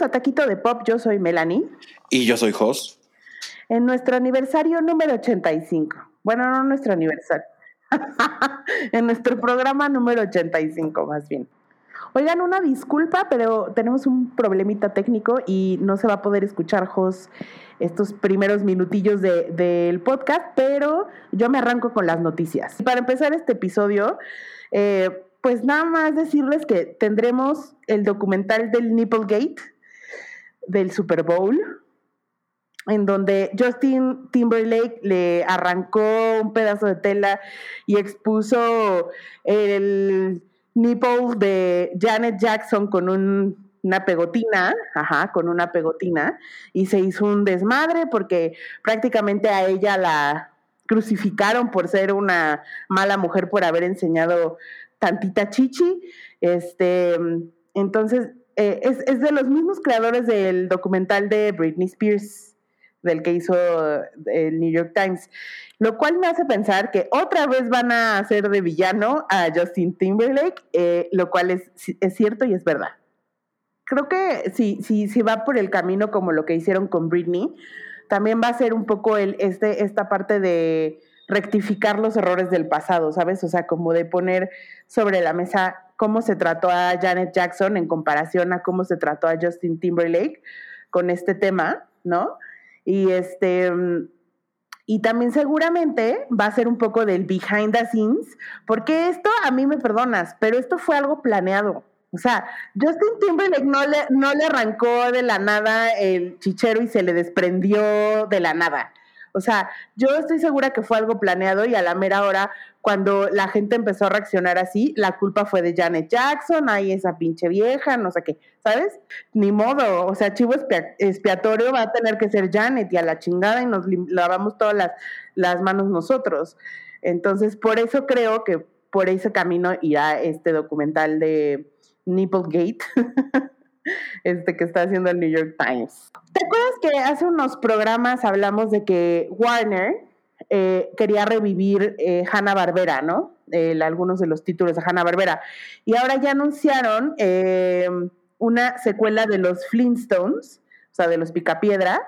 Bienvenidos a Taquito de Pop, yo soy Melanie. Y yo soy Jos. En nuestro aniversario número 85. Bueno, no nuestro aniversario. en nuestro programa número 85, más bien. Oigan, una disculpa, pero tenemos un problemita técnico y no se va a poder escuchar, Jos, estos primeros minutillos del podcast, pero yo me arranco con las noticias. Para empezar este episodio, eh, pues nada más decirles que tendremos el documental del Nipplegate, del Super Bowl, en donde Justin Timberlake le arrancó un pedazo de tela y expuso el nipple de Janet Jackson con una pegotina, ajá, con una pegotina, y se hizo un desmadre porque prácticamente a ella la crucificaron por ser una mala mujer por haber enseñado tantita chichi. Este, entonces, eh, es, es, de los mismos creadores del documental de Britney Spears, del que hizo el New York Times, lo cual me hace pensar que otra vez van a hacer de villano a Justin Timberlake, eh, lo cual es, es cierto y es verdad. Creo que si, si, si va por el camino como lo que hicieron con Britney, también va a ser un poco el, este, esta parte de rectificar los errores del pasado, ¿sabes? O sea, como de poner sobre la mesa cómo se trató a Janet Jackson en comparación a cómo se trató a Justin Timberlake con este tema, ¿no? Y este y también seguramente va a ser un poco del behind the scenes, porque esto a mí me perdonas, pero esto fue algo planeado. O sea, Justin Timberlake no le, no le arrancó de la nada el chichero y se le desprendió de la nada. O sea, yo estoy segura que fue algo planeado y a la mera hora, cuando la gente empezó a reaccionar así, la culpa fue de Janet Jackson, ahí esa pinche vieja, no sé qué, ¿sabes? Ni modo, o sea, chivo expiatorio va a tener que ser Janet y a la chingada y nos lavamos todas las, las manos nosotros. Entonces, por eso creo que por ese camino irá este documental de Nipplegate. este que está haciendo el New York Times. ¿Te acuerdas que hace unos programas hablamos de que Warner eh, quería revivir eh, Hanna Barbera, ¿no? algunos de los títulos de Hanna Barbera. Y ahora ya anunciaron em, una secuela de los Flintstones, o sea, de los Picapiedra,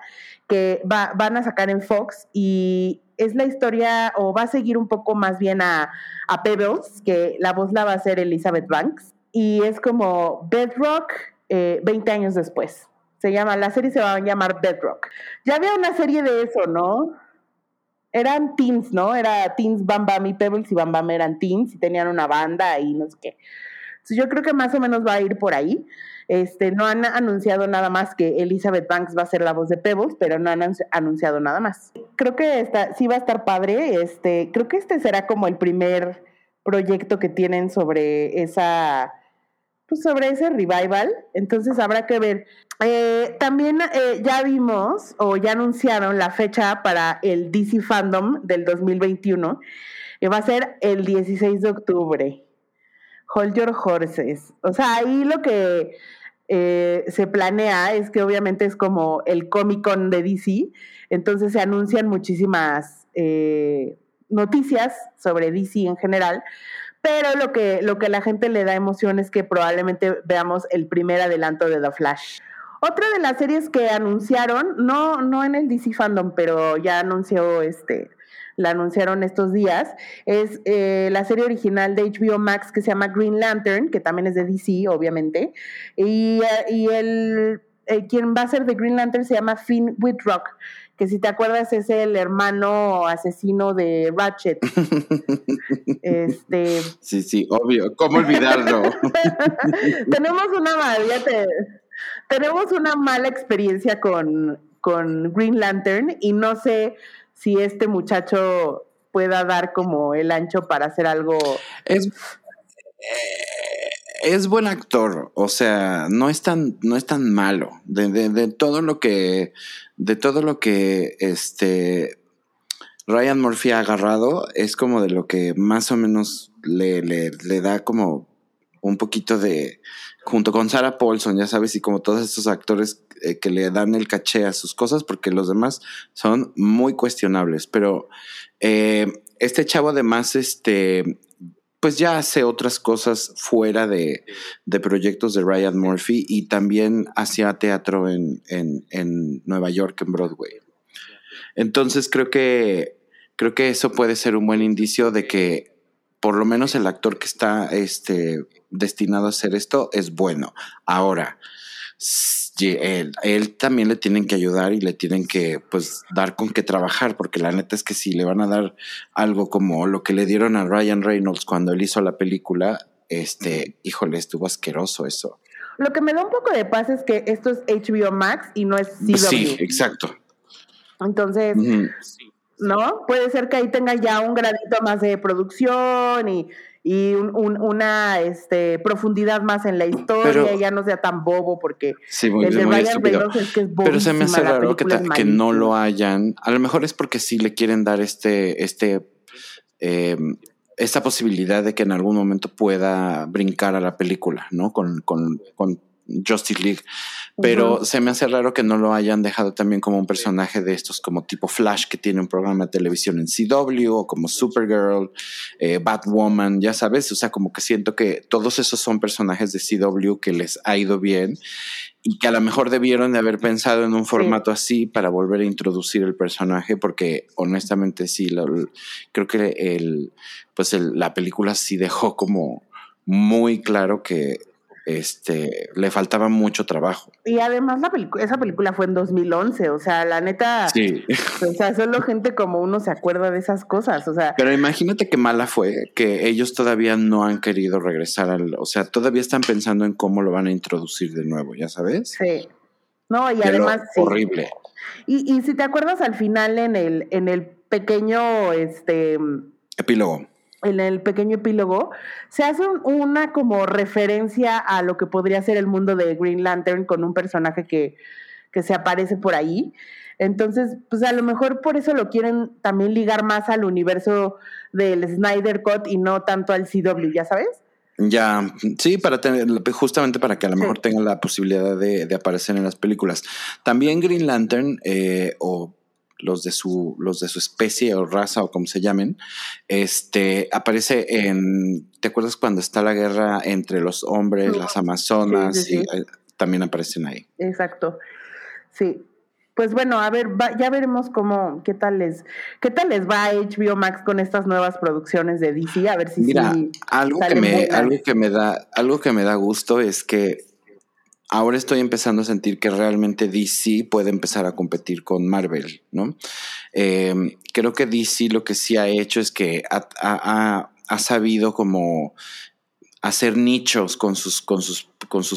que van a sacar en Fox y es la historia, o va a seguir un poco más bien a, a Pebbles, que la voz la va a hacer Elizabeth Banks. Y es como Bedrock, 20 eh, años después. Se llama, la serie se va a llamar Bedrock. Ya había una serie de eso, ¿no? Eran teens, ¿no? Era teens Bam Bam y Pebbles y Bam Bam eran teens y tenían una banda y no sé qué. Entonces yo creo que más o menos va a ir por ahí. Este, no han anunciado nada más que Elizabeth Banks va a ser la voz de Pebbles, pero no han anunciado nada más. Creo que esta, sí va a estar padre. Este, creo que este será como el primer proyecto que tienen sobre esa pues, sobre ese revival, entonces habrá que ver. Eh, también eh, ya vimos o ya anunciaron la fecha para el DC Fandom del 2021, que va a ser el 16 de octubre. Hold Your Horses. O sea, ahí lo que eh, se planea es que obviamente es como el Comic Con de DC, entonces se anuncian muchísimas noticias sobre DC en general, pero lo que, lo que la gente le da emoción es que probablemente veamos el primer adelanto de The Flash. Otra de las series que anunciaron, no, no en el DC Fandom, pero ya anunció este, la anunciaron estos días, es eh, la serie original de HBO Max que se llama Green Lantern, que también es de DC, obviamente, y, y el, eh, quien va a ser de Green Lantern se llama Finn Whitrock que si te acuerdas es el hermano asesino de Ratchet. este. Sí, sí, obvio. ¿Cómo olvidarlo? tenemos una tenemos una mala experiencia con, con Green Lantern y no sé si este muchacho pueda dar como el ancho para hacer algo. Es, es buen actor, o sea, no es tan, no es tan malo. De, de, todo lo que, de todo lo que este Ryan Murphy ha agarrado, es como de lo que más o menos le, le, da como un poquito de, junto con Sarah Paulson, ya sabes, y como todos estos actores eh, que le dan el caché a sus cosas, porque los demás son muy cuestionables. Pero eh, este chavo además, este, pues ya hace otras cosas fuera de, de, proyectos de Ryan Murphy y también hacía teatro en, en, en, Nueva York, en Broadway. Entonces creo que, creo que eso puede ser un buen indicio de que por lo menos el actor que está este, destinado a hacer esto es bueno. Ahora, él, él, también le tienen que ayudar y le tienen que pues dar con qué trabajar, porque la neta es que si le van a dar algo como lo que le dieron a Ryan Reynolds cuando él hizo la película, este, híjole, estuvo asqueroso eso. Lo que me da un poco de paz es que esto es HBO Max y no es CW. Sí, exacto. Entonces, ¿no? Puede ser que ahí tenga ya un gradito más de producción y y una este, profundidad más en la historia, ya no sea tan bobo, porque el de Ryan Reynolds es que es Pero se me hace raro que, que, no lo hayan. A lo mejor es porque sí le quieren dar este, este, eh, esta posibilidad de que en algún momento pueda brincar a la película, ¿no? Con, con, con Justice League. Pero se me hace raro que no lo hayan dejado también como un personaje de estos como tipo Flash que tiene un programa de televisión en CW o como Supergirl, eh, Batwoman, ya sabes, o sea, como que siento que todos esos son personajes de CW que les ha ido bien y que a lo mejor debieron de haber pensado en un formato así para volver a introducir el personaje porque honestamente sí, creo que el, pues la película sí dejó como muy claro que este, le faltaba mucho trabajo. Y además la esa película fue en 2011, o sea, la neta, sí. o sea, solo gente como uno se acuerda de esas cosas, o sea. Pero imagínate qué mala fue que ellos todavía no han querido regresar al, o sea, todavía están pensando en cómo lo van a introducir de nuevo, ¿ya sabes? Sí. No, y además horrible. Y, y si te acuerdas al final en el en el pequeño este epílogo en el pequeño epílogo, se hace una como referencia a lo que podría ser el mundo de Green Lantern con un personaje que, que se aparece por ahí. Entonces, pues a lo mejor por eso lo quieren también ligar más al universo del Snyder Cut y no tanto al CW, ¿ya sabes? Ya, sí, para tener, justamente para que a lo mejor tenga la posibilidad de, de, aparecer en las películas. También Green Lantern, eh, o los de su, los de su especie o raza o como se llamen, este, aparece en, ¿te acuerdas cuando está la guerra entre los hombres, las amazonas? y eh, también aparecen ahí. Exacto. Sí. Pues bueno, a ver, ya veremos cómo, qué tal les, qué tal les va HBO Max con estas nuevas producciones de DC, a ver si Mira, algo que me, algo que me da, algo que me da gusto es que ahora estoy empezando a sentir que realmente DC puede empezar a competir con Marvel, ¿no? Em, creo que DC lo que sí ha hecho es que ha, sabido como hacer nichos con sus,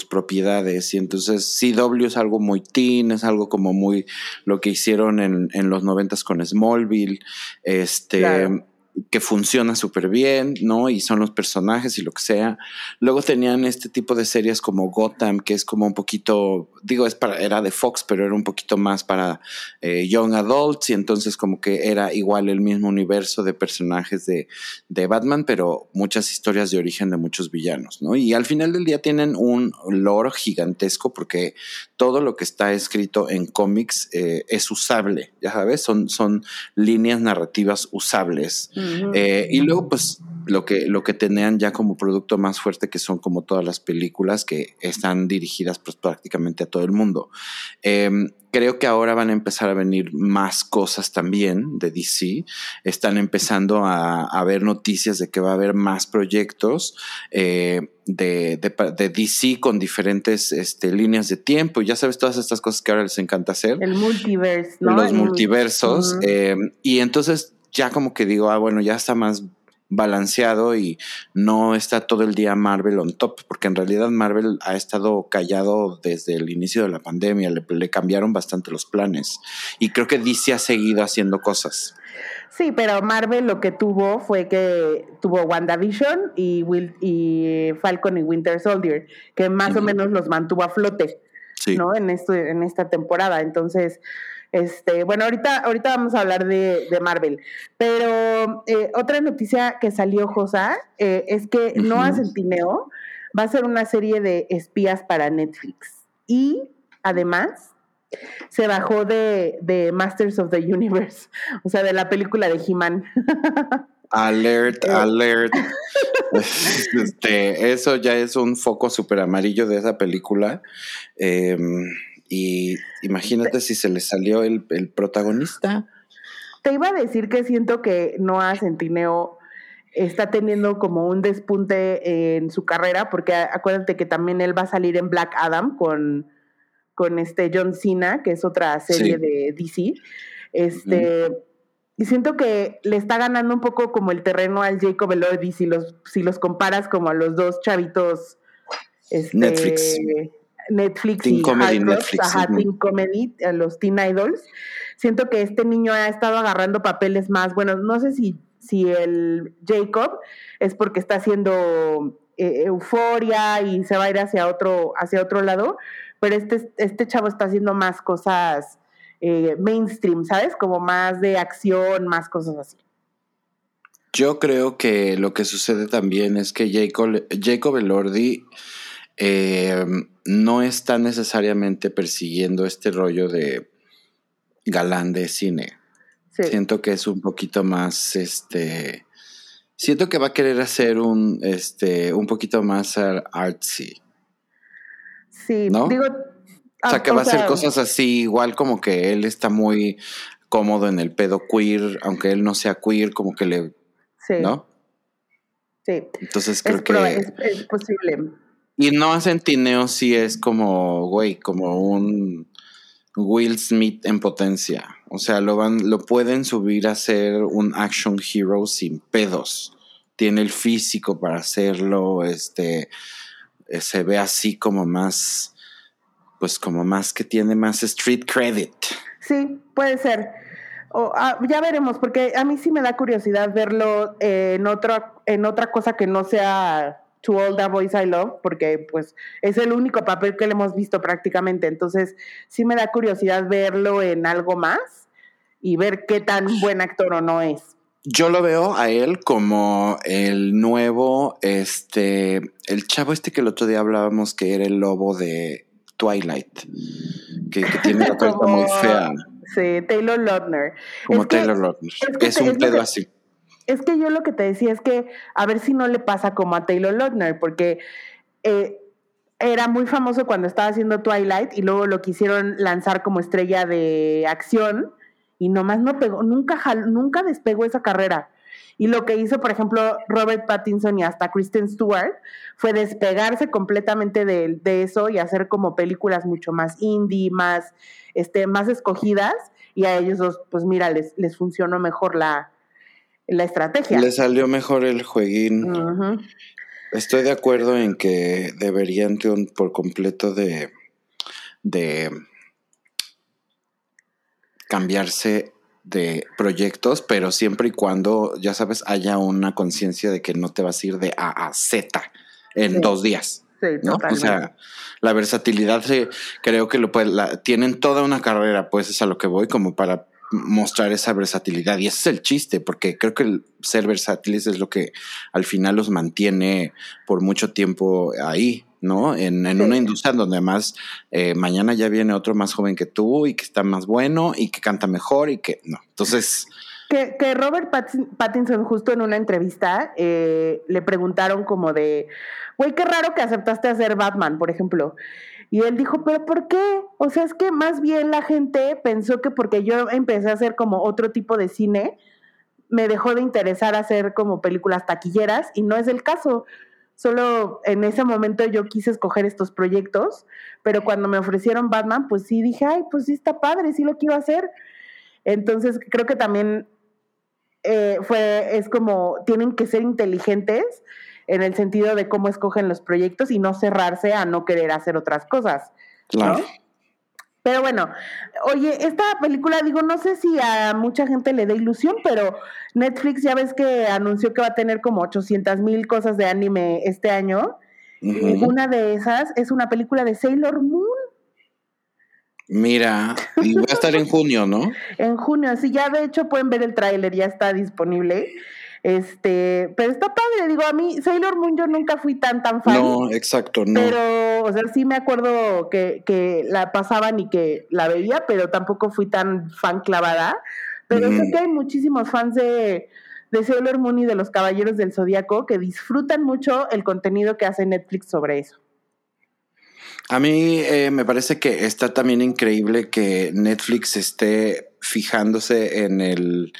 propiedades. Y entonces CW es algo muy teen, es algo como muy lo que hicieron en, en los noventas con Smallville. Este que funciona súper bien, ¿no? Y son los personajes y lo que sea. Luego tenían este tipo de series como Gotham, que es como un poquito, digo, es para, era de Fox, pero era un poquito más para eh, young adults y entonces como que era igual el mismo universo de personajes de, de Batman, pero muchas historias de origen de muchos villanos, ¿no? Y al final del día tienen un lore gigantesco porque todo lo que está escrito en cómics eh, es usable, ya sabes, son, son líneas narrativas usables. Eh, y luego, pues, lo que, lo que tenían ya como producto más fuerte, que son como todas las películas que están dirigidas pues, prácticamente a todo el mundo. Em, creo que ahora van a empezar a venir más cosas también de DC. Están empezando a, a ver noticias de que va a haber más proyectos eh, de, de, DC con diferentes este, líneas de tiempo. Y ya sabes, todas estas cosas que ahora les encanta hacer. El multiverse, ¿no? Los multiversos. Em, y entonces ya como que digo, ah, bueno, ya está más balanceado y no está todo el día Marvel on top, porque en realidad Marvel ha estado callado desde el inicio de la pandemia, le, cambiaron bastante los planes y creo que DC ha seguido haciendo cosas. Sí, pero Marvel lo que tuvo fue que tuvo WandaVision y, Will, y Falcon y Winter Soldier, que más o menos los mantuvo a flote, ¿no? En, esto, en esta temporada. Entonces, este, bueno, ahorita, ahorita vamos a hablar de, Marvel, pero eh, otra noticia que salió, Josa, eh, es que Noah Centineo va a ser una serie de espías para Netflix. Y además se bajó de, de Masters of the Universe, o sea, de la película de He-Man. Alert, eh. alert. Este, eso ya es un foco súper amarillo de esa película. Em, y imagínate si se le salió el, el, protagonista. Te iba a decir que siento que Noah Centineo está teniendo como un despunte en su carrera, porque acuérdate que también él va a salir en Black Adam con, con este John Cena, que es otra serie de DC. Este, Y siento que le está ganando un poco como el terreno al Jacob Elordi si los, si los comparas como a los dos chavitos. Este, Netflix. Netflix y Comedy, Netflix, ajá, Teen Comedy, los Teen Idols. Siento que este niño ha estado agarrando papeles más, bueno, no sé si, si el Jacob es porque está haciendo eh, euforia y se va a ir hacia otro, hacia otro lado, pero este, este chavo está haciendo más cosas eh, mainstream, ¿sabes? Como más de acción, más cosas así. Yo creo que lo que sucede también es que Jacob, Jacob Elordi eh, no está necesariamente persiguiendo este rollo de galán de cine. Siento que es un poquito más, este, siento que va a querer hacer un, este, un poquito más artsy. Sí, ¿no? digo, o sea, que va a hacer cosas así, igual como que él está muy cómodo en el pedo queer, aunque él no sea queer, como que le. Sí. ¿No? Sí. Entonces creo que. Es, posible. Y no a Centineo sí es como, güey, como un Will Smith en potencia. O sea, lo van, lo pueden subir a ser un action hero sin pedos. Tiene el físico para hacerlo, este, eh, se ve así como más pues como más que tiene más street credit. Sí, puede ser. Ah, ya veremos, porque a mí sí me da curiosidad verlo en, otra en otra cosa que no sea To All the Boys I Love, porque pues es el único papel que le hemos visto prácticamente. Entonces, sí me da curiosidad verlo en algo más y ver qué tan buen actor o no es. Yo lo veo a él como el nuevo, este, el chavo este que el otro día hablábamos que era el lobo de Twilight, que, tiene una carta muy fea. Sí, Taylor Lautner. Como Taylor Lautner. Es, un pedo así. Es que yo lo que te decía es que a ver si no le pasa como a Taylor Lautner, porque eh, era muy famoso cuando estaba haciendo Twilight y luego lo quisieron lanzar como estrella de acción y nomás no pegó, nunca, nunca despegó esa carrera. Y lo que hizo, por ejemplo, Robert Pattinson y hasta Kristen Stewart fue despegarse completamente de, eso y hacer como películas mucho más indie, más, este, más escogidas. Y a ellos dos, pues mira, les, les funcionó mejor la, la estrategia. Les salió mejor el jueguín. Estoy de acuerdo en que deberían por completo de, de cambiarse de proyectos, pero siempre y cuando, ya sabes, haya una conciencia de que no te vas a ir de A a Z en dos días. ¿no? O sea, la versatilidad creo que lo puede, tienen toda una carrera, pues es a lo que voy, como para mostrar esa versatilidad. Y ese es el chiste, porque creo que el ser versátiles es lo que al final los mantiene por mucho tiempo ahí. ¿no? En, una industria donde además eh, mañana ya viene otro más joven que tú y que está más bueno y que canta mejor y que no. Entonces... Que, que Robert Pattinson justo en una entrevista eh, le preguntaron como de, güey, qué raro que aceptaste hacer Batman, por ejemplo. Y él dijo, pero ¿por qué? O sea, es que más bien la gente pensó que porque yo empecé a hacer como otro tipo de cine, me dejó de interesar hacer como películas taquilleras y no es el caso. Solo en ese momento yo quise escoger estos proyectos, pero cuando me ofrecieron Batman, pues sí dije, ay, pues sí está padre, sí lo quiero hacer. Entonces creo que también eh, fue, es como, tienen que ser inteligentes en el sentido de cómo escogen los proyectos y no cerrarse a no querer hacer otras cosas. Claro. Pero bueno, oye, esta película, digo, no sé si a mucha gente le da ilusión, pero Netflix ya ves que anunció que va a tener como 800 mil cosas de anime este año. una de esas es una película de Sailor Moon. Mira, y va a estar en junio, ¿no? en junio, sí, ya de hecho pueden ver el tráiler, ya está disponible. Este, pero está padre, digo, a mí Sailor Moon yo nunca fui tan tan fan. No, exacto, no. Pero, o sea, sí me acuerdo que, que la pasaban y que la veía, pero tampoco fui tan fan clavada. Pero sé que hay muchísimos fans de, de Sailor Moon y de los Caballeros del Zodíaco, que disfrutan mucho el contenido que hace Netflix sobre eso. A mí eh, me parece que está también increíble que Netflix esté fijándose en el,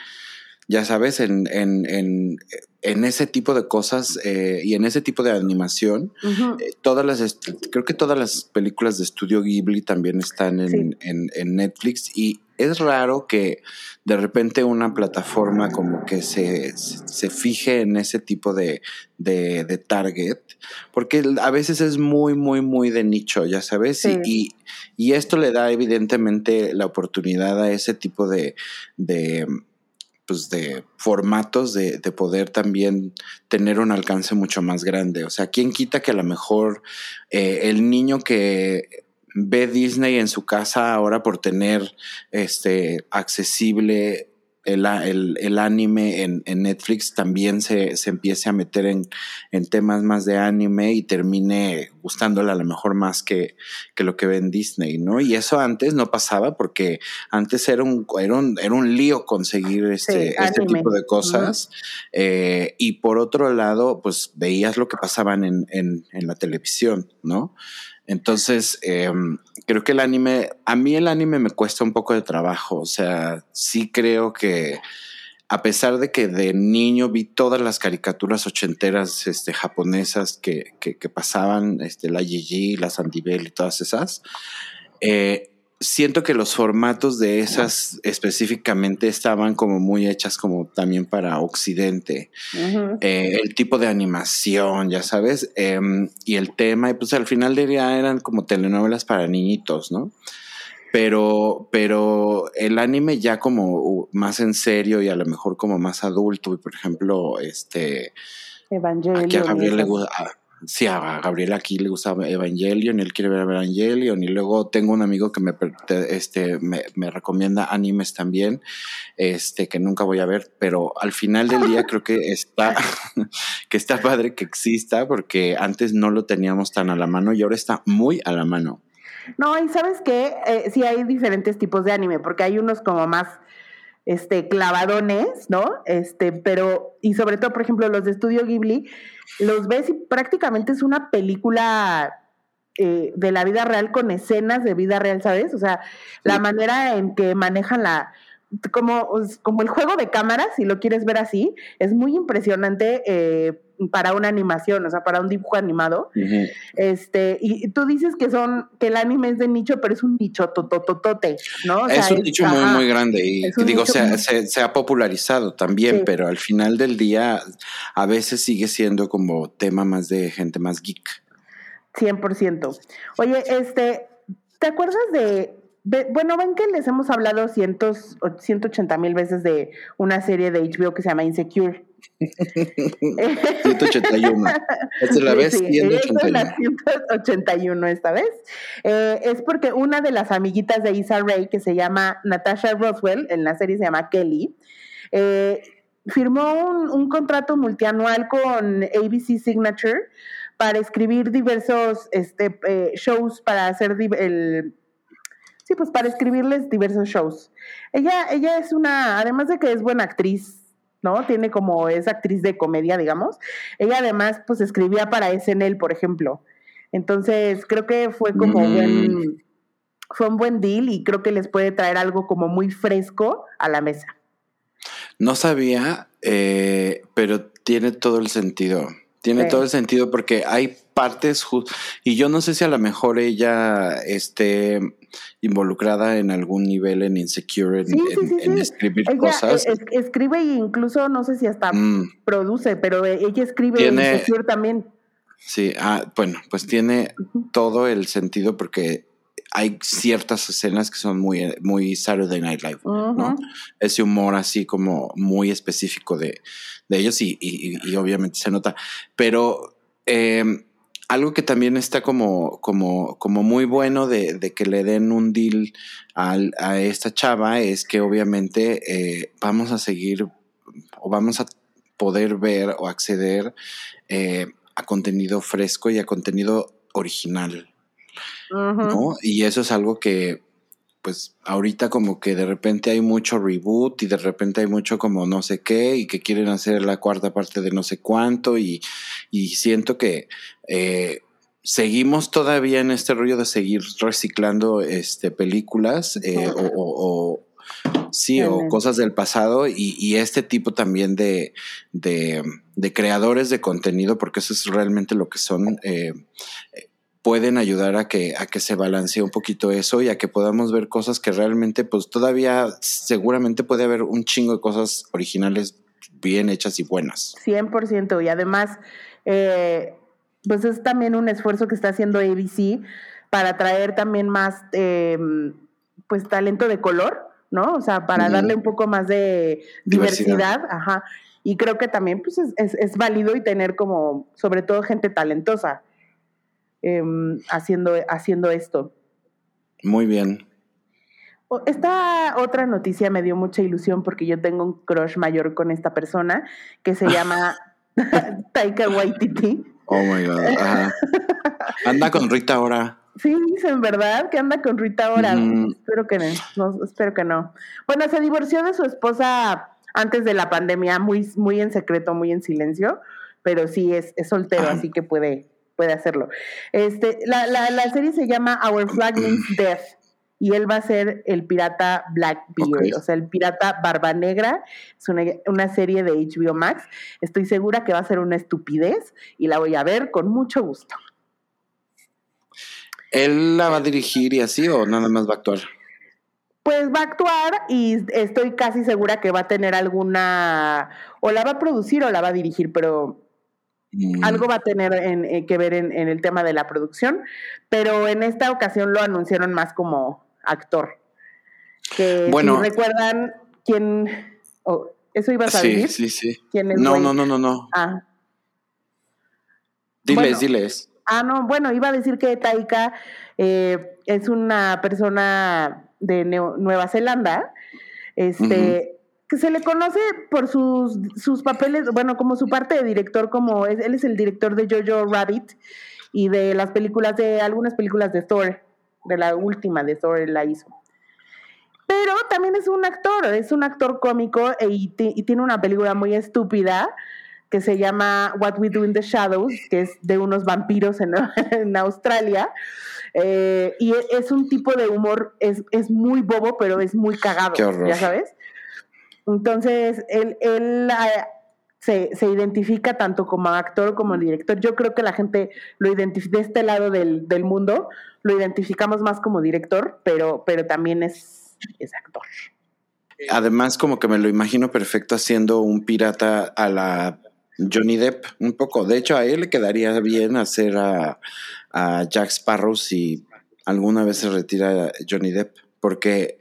ya sabes, en, en, en, en ese tipo de cosas eh, y en ese tipo de animación. Eh, todas las, creo que todas las películas de estudio Ghibli también están en, en, en Netflix y es raro que de repente una plataforma como que se, se fije en ese tipo de, de, de, target, porque a veces es muy, muy, muy de nicho, ya sabes, y, y, esto le da evidentemente la oportunidad a ese tipo de, de pues de formatos de, de, poder también tener un alcance mucho más grande. O sea, ¿quién quita que a lo mejor eh, el niño que ve Disney en su casa ahora por tener este accesible el, el, el anime en, en, Netflix también se, se empiece a meter en, en, temas más de anime y termine gustándole a lo mejor más que, que, lo que ve en Disney, ¿no? Y eso antes no pasaba porque antes era un, era un, era un lío conseguir este, sí, este tipo de cosas. Uh -huh. eh, y por otro lado, pues veías lo que pasaban en, en, en la televisión, ¿no? Entonces, eh, creo que el anime, a mí el anime me cuesta un poco de trabajo, o sea, sí creo que a pesar de que de niño vi todas las caricaturas ochenteras este, japonesas que, que, que pasaban, este, la Gigi, la Sandibel y todas esas, eh, siento que los formatos de esas específicamente estaban como muy hechas como también para Occidente. Uh -huh. eh, el tipo de animación, ya sabes, eh, y el tema, y pues al final del día eran como telenovelas para niñitos, ¿no? Pero, pero el anime ya como más en serio y a lo mejor como más adulto, y por ejemplo, este... Evangelion. Aquí a Gabriel le gusta... Sí, a Gabriel aquí le gusta Evangelion, él quiere ver Evangelion, y luego tengo un amigo que me, este, me, recomienda animes también, este, que nunca voy a ver, pero al final del día creo que está, que está padre que exista, porque antes no lo teníamos tan a la mano y ahora está muy a la mano. No, y sabes que eh, sí hay diferentes tipos de anime, porque hay unos como más este, clavadones, ¿no? Este, pero, y sobre todo, por ejemplo, los de Estudio Ghibli, los ves y prácticamente es una película eh, de la vida real con escenas de vida real, ¿sabes? O sea, sí. la manera en que manejan la, como, como el juego de cámaras, si lo quieres ver así, es muy impresionante eh, para una animación, o sea, para un dibujo animado. Uh -huh. Este, y tú dices que son, que el anime es de nicho, pero es un nicho totototote, ¿no? O sea, es un nicho muy, muy grande y digo, se, muy... se, se, ha popularizado también, sí. pero al final del día a veces sigue siendo como tema más de gente más geek. 100%. Oye, este, ¿te acuerdas de bueno, ven que les hemos hablado cientos, 180 mil veces de una serie de HBO que se llama Insecure. 181. Esta es la vez sí, 181. Es la 181 esta vez. Eh, es porque una de las amiguitas de Issa Rae, que se llama Natasha Roswell, en la serie se llama Kelly, eh, firmó un, un contrato multianual con ABC Signature para escribir diversos este, eh, shows para hacer el Sí, pues para escribirles diversos shows. Ella, ella es una, además de que es buena actriz, ¿no? Tiene como, es actriz de comedia, digamos. Ella además, pues escribía para SNL, por ejemplo. Entonces, creo que fue como mm. buen, fue un buen deal y creo que les puede traer algo como muy fresco a la mesa. No sabía, eh, pero tiene todo el sentido. Tiene sí. todo el sentido porque hay partes y yo no sé si a lo mejor ella esté involucrada en algún nivel en Insecure, en, sí, sí, sí, en, en escribir ella cosas. Es, escribe e incluso no sé si hasta mm. produce, pero ella escribe tiene, en Insecure también. Sí, ah, bueno, pues tiene uh -huh. todo el sentido porque hay ciertas escenas que son muy, muy Saturday Night Live, uh -huh. ¿no? Ese humor así como muy específico de, de ellos y, y, y, obviamente se nota. Pero eh, algo que también está como, como, como muy bueno de, de que le den un deal a, a esta chava es que obviamente eh, vamos a seguir o vamos a poder ver o acceder eh, a contenido fresco y a contenido original. Uh -huh. ¿no? Y eso es algo que pues ahorita como que de repente hay mucho reboot y de repente hay mucho como no sé qué y que quieren hacer la cuarta parte de no sé cuánto y, y siento que eh, seguimos todavía en este rollo de seguir reciclando este películas eh, o, o, sí o cosas del pasado y, y este tipo también de, de, de, creadores de contenido porque eso es realmente lo que son eh, pueden ayudar a que, a que se balancee un poquito eso y a que podamos ver cosas que realmente, pues todavía seguramente puede haber un chingo de cosas originales bien hechas y buenas. 100%. Y además, eh, pues es también un esfuerzo que está haciendo ABC para traer también más, eh, pues, talento de color, ¿no? O sea, para darle un poco más de diversidad. Ajá. Y creo que también, pues, es, es, es válido y tener como, sobre todo, gente talentosa. Em, haciendo, haciendo esto. Muy bien. Esta otra noticia me dio mucha ilusión porque yo tengo un crush mayor con esta persona que se llama Taika Waititi. Oh my God. Anda con Rita ahora. Sí, dicen, ¿verdad? Que anda con Rita ahora. Espero que no, espero que no. Bueno, se divorció de su esposa antes de la pandemia, muy, muy en secreto, muy en silencio, pero sí es, es soltero, así que puede, puede hacerlo. Este, la, la, la, serie se llama Our Flag Means Death y él va a ser el pirata Blackbeard, o sea, el pirata Barba Negra. Es una, una, serie de HBO Max. Estoy segura que va a ser una estupidez y la voy a ver con mucho gusto. ¿Él la va a dirigir y así o nada más va a actuar? Pues va a actuar y estoy casi segura que va a tener alguna, o la va a producir o la va a dirigir, pero algo va a tener eh, que ver en, el tema de la producción, pero en esta ocasión lo anunciaron más como actor. Que bueno, si recuerdan quién... ¿Eso ibas a decir? Sí, sí, sí. no, no, no, no, no. Ah. Diles, diles. Ah, no, bueno, iba a decir que Taika eh, es una persona de Nueva Zelanda, este, que se le conoce por sus, sus papeles, bueno, como su parte de director, como es, él es el director de Jojo Rabbit y de las películas de, algunas películas de Thor, de la última de Thor la hizo. Pero también es un actor, es un actor cómico e, y, tiene una película muy estúpida que se llama What We Do in the Shadows, que es de unos vampiros en, en Australia. Eh, y es un tipo de humor, es, es muy bobo, pero es muy cagado, ya sabes. Entonces, él, él ah, se, se, identifica tanto como actor como director. Yo creo que la gente lo identifica de este lado del, del, mundo, lo identificamos más como director, pero, pero también es, es actor. Además, como que me lo imagino perfecto haciendo un pirata a la Johnny Depp, un poco. De hecho, a él le quedaría bien hacer a, a Jack Sparrow si alguna vez se retira Johnny Depp porque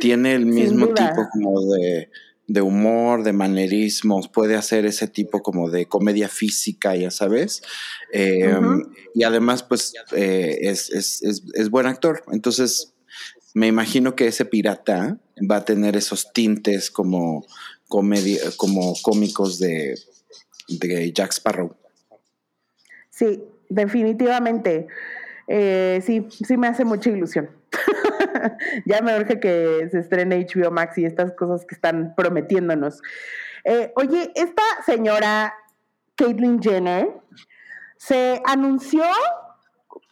tiene el mismo tipo como de, de, humor, de manerismos, puede hacer ese tipo como de comedia física, ya sabes. Em, y además, pues, eh, es, es, es, es, buen actor. Entonces, me imagino que ese pirata va a tener esos tintes como, comedia, como cómicos de, de Jack Sparrow. Sí, definitivamente. Eh, sí, sí me hace mucha ilusión. ya me urge que se estrene HBO Max y estas cosas que están prometiéndonos. Eh, oye, esta señora Caitlyn Jenner se anunció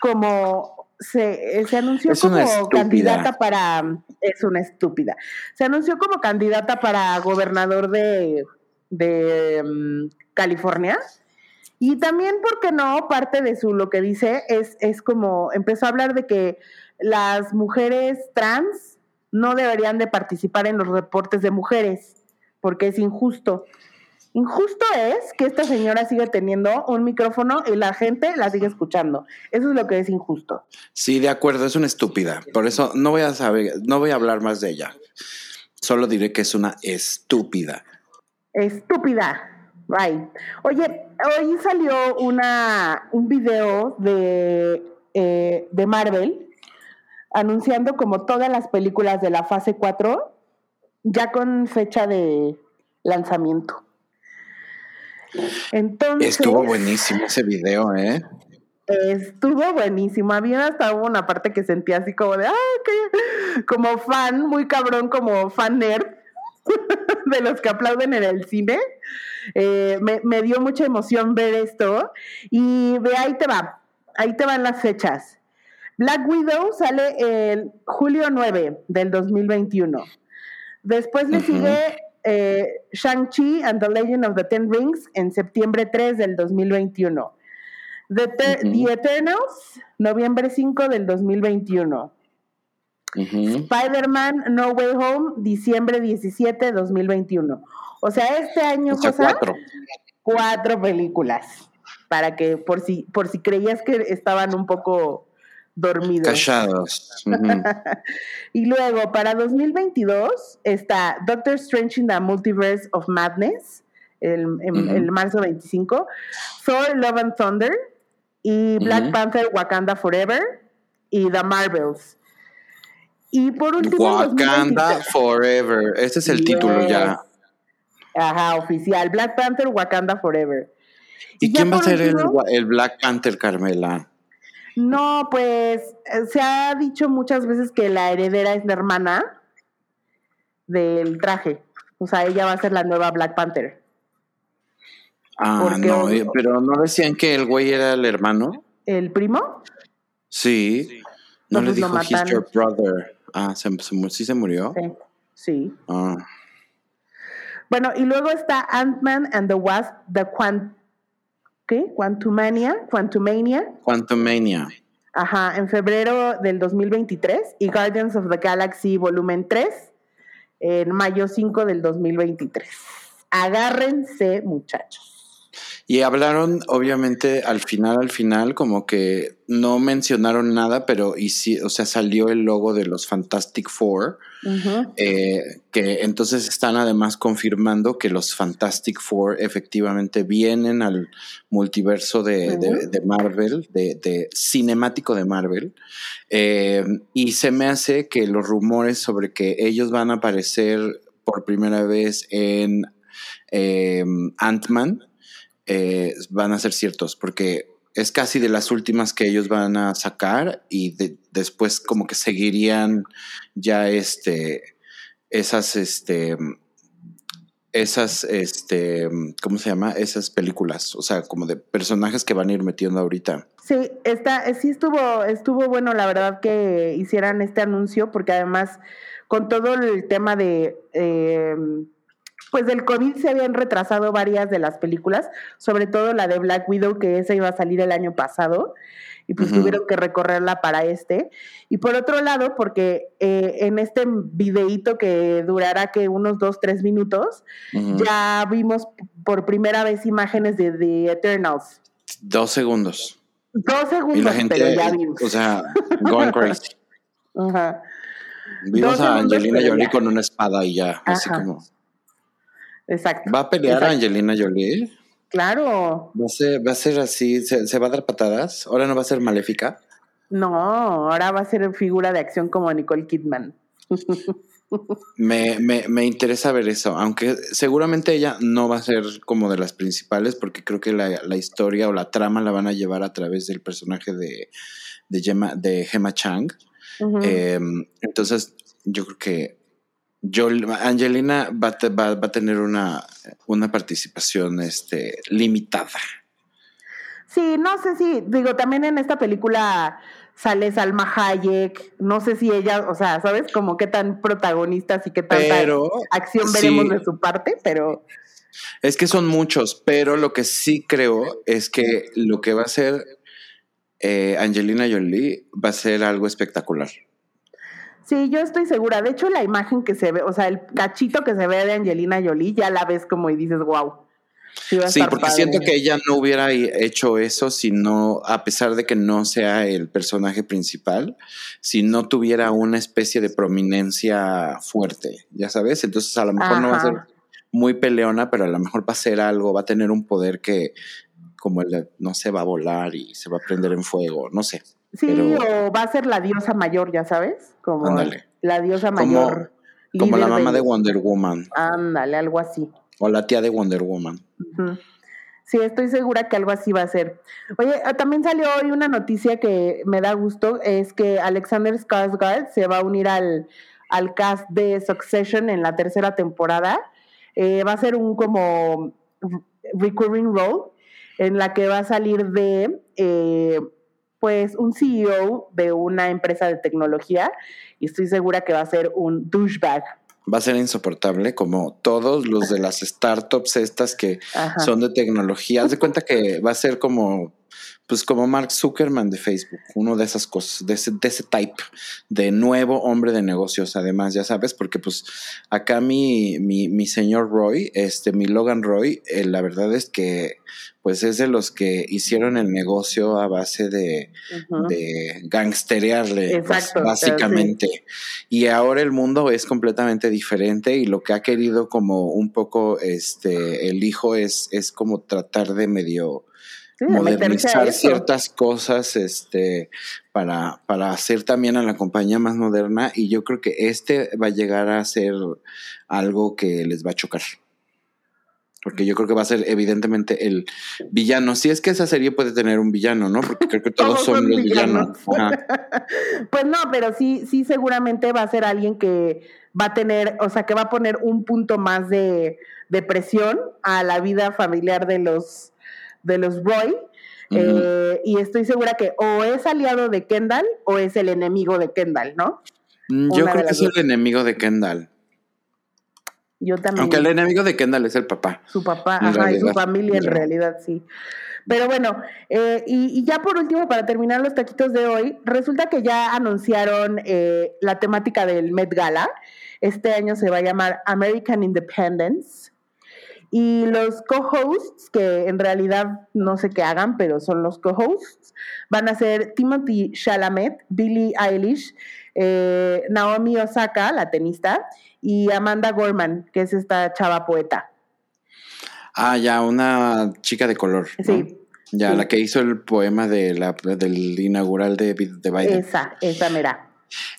como se, se anunció como candidata para es una estúpida. Se anunció como candidata para gobernador de, de um, California. Y también, ¿por qué no? Parte de su lo que dice es, es como empezó a hablar de que las mujeres trans no deberían de participar en los reportes de mujeres, porque es injusto. Injusto es que esta señora siga teniendo un micrófono y la gente la sigue escuchando. Eso es lo que es injusto. Sí, de acuerdo, es una estúpida. Por eso no voy a saber, no voy a hablar más de ella. Solo diré que es una estúpida. Estúpida. Right. Oye, hoy salió una, un video de, eh, de Marvel anunciando como todas las películas de la fase 4 ya con fecha de lanzamiento. Entonces, Estuvo buenísimo ese video, ¿eh? Estuvo buenísimo. Había hasta una parte que sentía así como de, ¡ay, qué! Como fan, muy cabrón, como fan nerd de los que aplauden en el cine. Eh, me, me, dio mucha emoción ver esto. Y ve, ahí te va. Ahí te van las fechas. Black Widow sale el julio 9 del 2021. Después le sigue eh, Shang-Chi and the Legend of the Ten Rings en septiembre 3 del 2021. The, Eternals, noviembre 5 del 2021. Spider-Man No Way Home, diciembre 17 2021. O sea, este año, o cuatro. cuatro películas. Para que, por si, por si creías que estaban un poco dormidos. Callados. y luego, para 2022, está Doctor Strange in the Multiverse of Madness, el, el marzo 25, Thor Love and Thunder, y Black Panther Wakanda Forever, y The Marvels. Y por último. Wakanda Forever. Este es el título ya. Ajá, oficial. Black Panther Wakanda Forever. ¿Y, quién va a ser el, Black Panther, Carmela? No, pues eh, se ha dicho muchas veces que la heredera es la hermana del traje. O sea, ella va a ser la nueva Black Panther. Ah, no, eh, pero ¿no decían que el güey era el hermano? ¿El primo? Sí. No, le pues dijo, he's your brother. Ah, ¿se, ¿sí se murió? Sí. sí. Ah. Bueno, y luego está Ant-Man and the Wasp, The Quant ¿qué? Quantumania, Quantumania. Quantumania. Ajá, en febrero del 2023 y Guardians of the Galaxy volumen 3 en mayo 5 del 2023. Agárrense, muchachos. Y hablaron, obviamente, al final, al final, como que no mencionaron nada, pero y sí, o sea, salió el logo de los Fantastic Four, eh, que entonces están además confirmando que los Fantastic Four efectivamente vienen al multiverso de, Marvel, de, cinemático de Marvel, eh, y se me hace que los rumores sobre que ellos van a aparecer por primera vez en eh, Ant-Man, eh, van a ser ciertos, porque es casi de las últimas que ellos van a sacar y después como que seguirían ya este, esas, este, esas, este, ¿cómo se llama? Esas películas, o sea, como de personajes que van a ir metiendo ahorita. Sí, está, sí estuvo, estuvo bueno, la verdad, que hicieran este anuncio, porque además, con todo el tema de eh, pues del COVID se habían retrasado varias de las películas, sobre todo la de Black Widow, que esa iba a salir el año pasado, y pues tuvieron que recorrerla para este. Y por otro lado, porque eh, en este videíto que durará que unos dos, tres minutos, ya vimos por primera vez imágenes de The Eternals. Dos segundos. Dos segundos, y la gente, pero ya vimos. O sea, going crazy. Ajá. Vimos a Angelina Jolie con una espada y ya, así como. Exacto. ¿Va a pelear a Angelina Jolie? Claro. ¿Va a ser, va a ser así? ¿Se, va a dar patadas? ¿Ahora no va a ser maléfica? No, ahora va a ser figura de acción como Nicole Kidman. me, me, me, interesa ver eso, aunque seguramente ella no va a ser como de las principales, porque creo que la, la historia o la trama la van a llevar a través del personaje de, de, Gemma, de Gemma Chang. Em, entonces, yo creo que yo, Angelina va, va, va, a tener una, una participación este, limitada. Sí, no sé si, digo, también en esta película sale Salma Hayek, no sé si ella, o sea, ¿sabes? Como qué tan protagonistas y qué tanta acción veremos de su parte, pero... Es que son muchos, pero lo que sí creo es que lo que va a ser eh, Angelina Jolie va a ser algo espectacular. Sí, yo estoy segura. De hecho, la imagen que se ve, o sea, el cachito que se ve de Angelina Jolie, ya la ves como y dices, wow. Sí, porque siento que ella no hubiera hecho eso si no, a pesar de que no sea el personaje principal, si no tuviera una especie de prominencia fuerte, ya sabes. Entonces, a lo mejor no va a ser muy peleona, pero a lo mejor va a ser algo, va a tener un poder que, como el, no sé, va a volar y se va a prender en fuego, no sé. Sí, o va a ser la diosa mayor, ya sabes, como la diosa mayor. Como, la mamá de, Wonder Woman. Ándale, algo así. O la tía de Wonder Woman. Sí, estoy segura que algo así va a ser. Oye, ah, también salió hoy una noticia que me da gusto, es que Alexander Skarsgård se va a unir al, al cast de Succession en la tercera temporada. Eh, va a ser un como recurring role en la que va a salir de eh, pues un CEO de una empresa de tecnología y estoy segura que va a ser un douchebag va a ser insoportable, como todos los de las startups estas que son de tecnología. Haz de cuenta que va a ser como, pues como Mark Zuckerman de Facebook, uno de esas cosas, de ese, de ese type, de nuevo hombre de negocios, además, ya sabes, porque pues acá mi, mi, mi señor Roy, este, mi Logan Roy, eh, la verdad es que pues es de los que hicieron el negocio a base de, gangsterearle, pues, básicamente. Y ahora el mundo es completamente diferente y lo que ha querido como un poco este el hijo es, es como tratar de medio modernizar ciertas cosas este para, para hacer también a la compañía más moderna y yo creo que este va a llegar a ser algo que les va a chocar porque yo creo que va a ser evidentemente el villano. Si es que esa serie puede tener un villano, ¿no? Porque creo que todos, son los villanos. pues no, pero sí, sí, seguramente va a ser alguien que va a tener, o sea, que va a poner un punto más de, presión a la vida familiar de los, de los Roy. Eh, y estoy segura que o es aliado de Kendall o es el enemigo de Kendall, ¿no? Mm, yo creo que es el enemigo de Kendall. Yo también. Aunque el enemigo de Kendall es el papá. Su papá, ajá, y su familia en realidad, sí. Pero bueno, eh, y, ya por último, para terminar los taquitos de hoy, resulta que ya anunciaron eh, la temática del Met Gala. Este año se va a llamar American Independence. Y los co-hosts, que en realidad no sé qué hagan, pero son los co-hosts, van a ser Timothy Chalamet, Billie Eilish, eh, Naomi Osaka, la tenista, y Amanda Gorman, que es esta chava poeta. Ah, ya, una chica de color. Sí. Ya, la que hizo el poema de la, del inaugural de, de Biden. Esa, esa mera.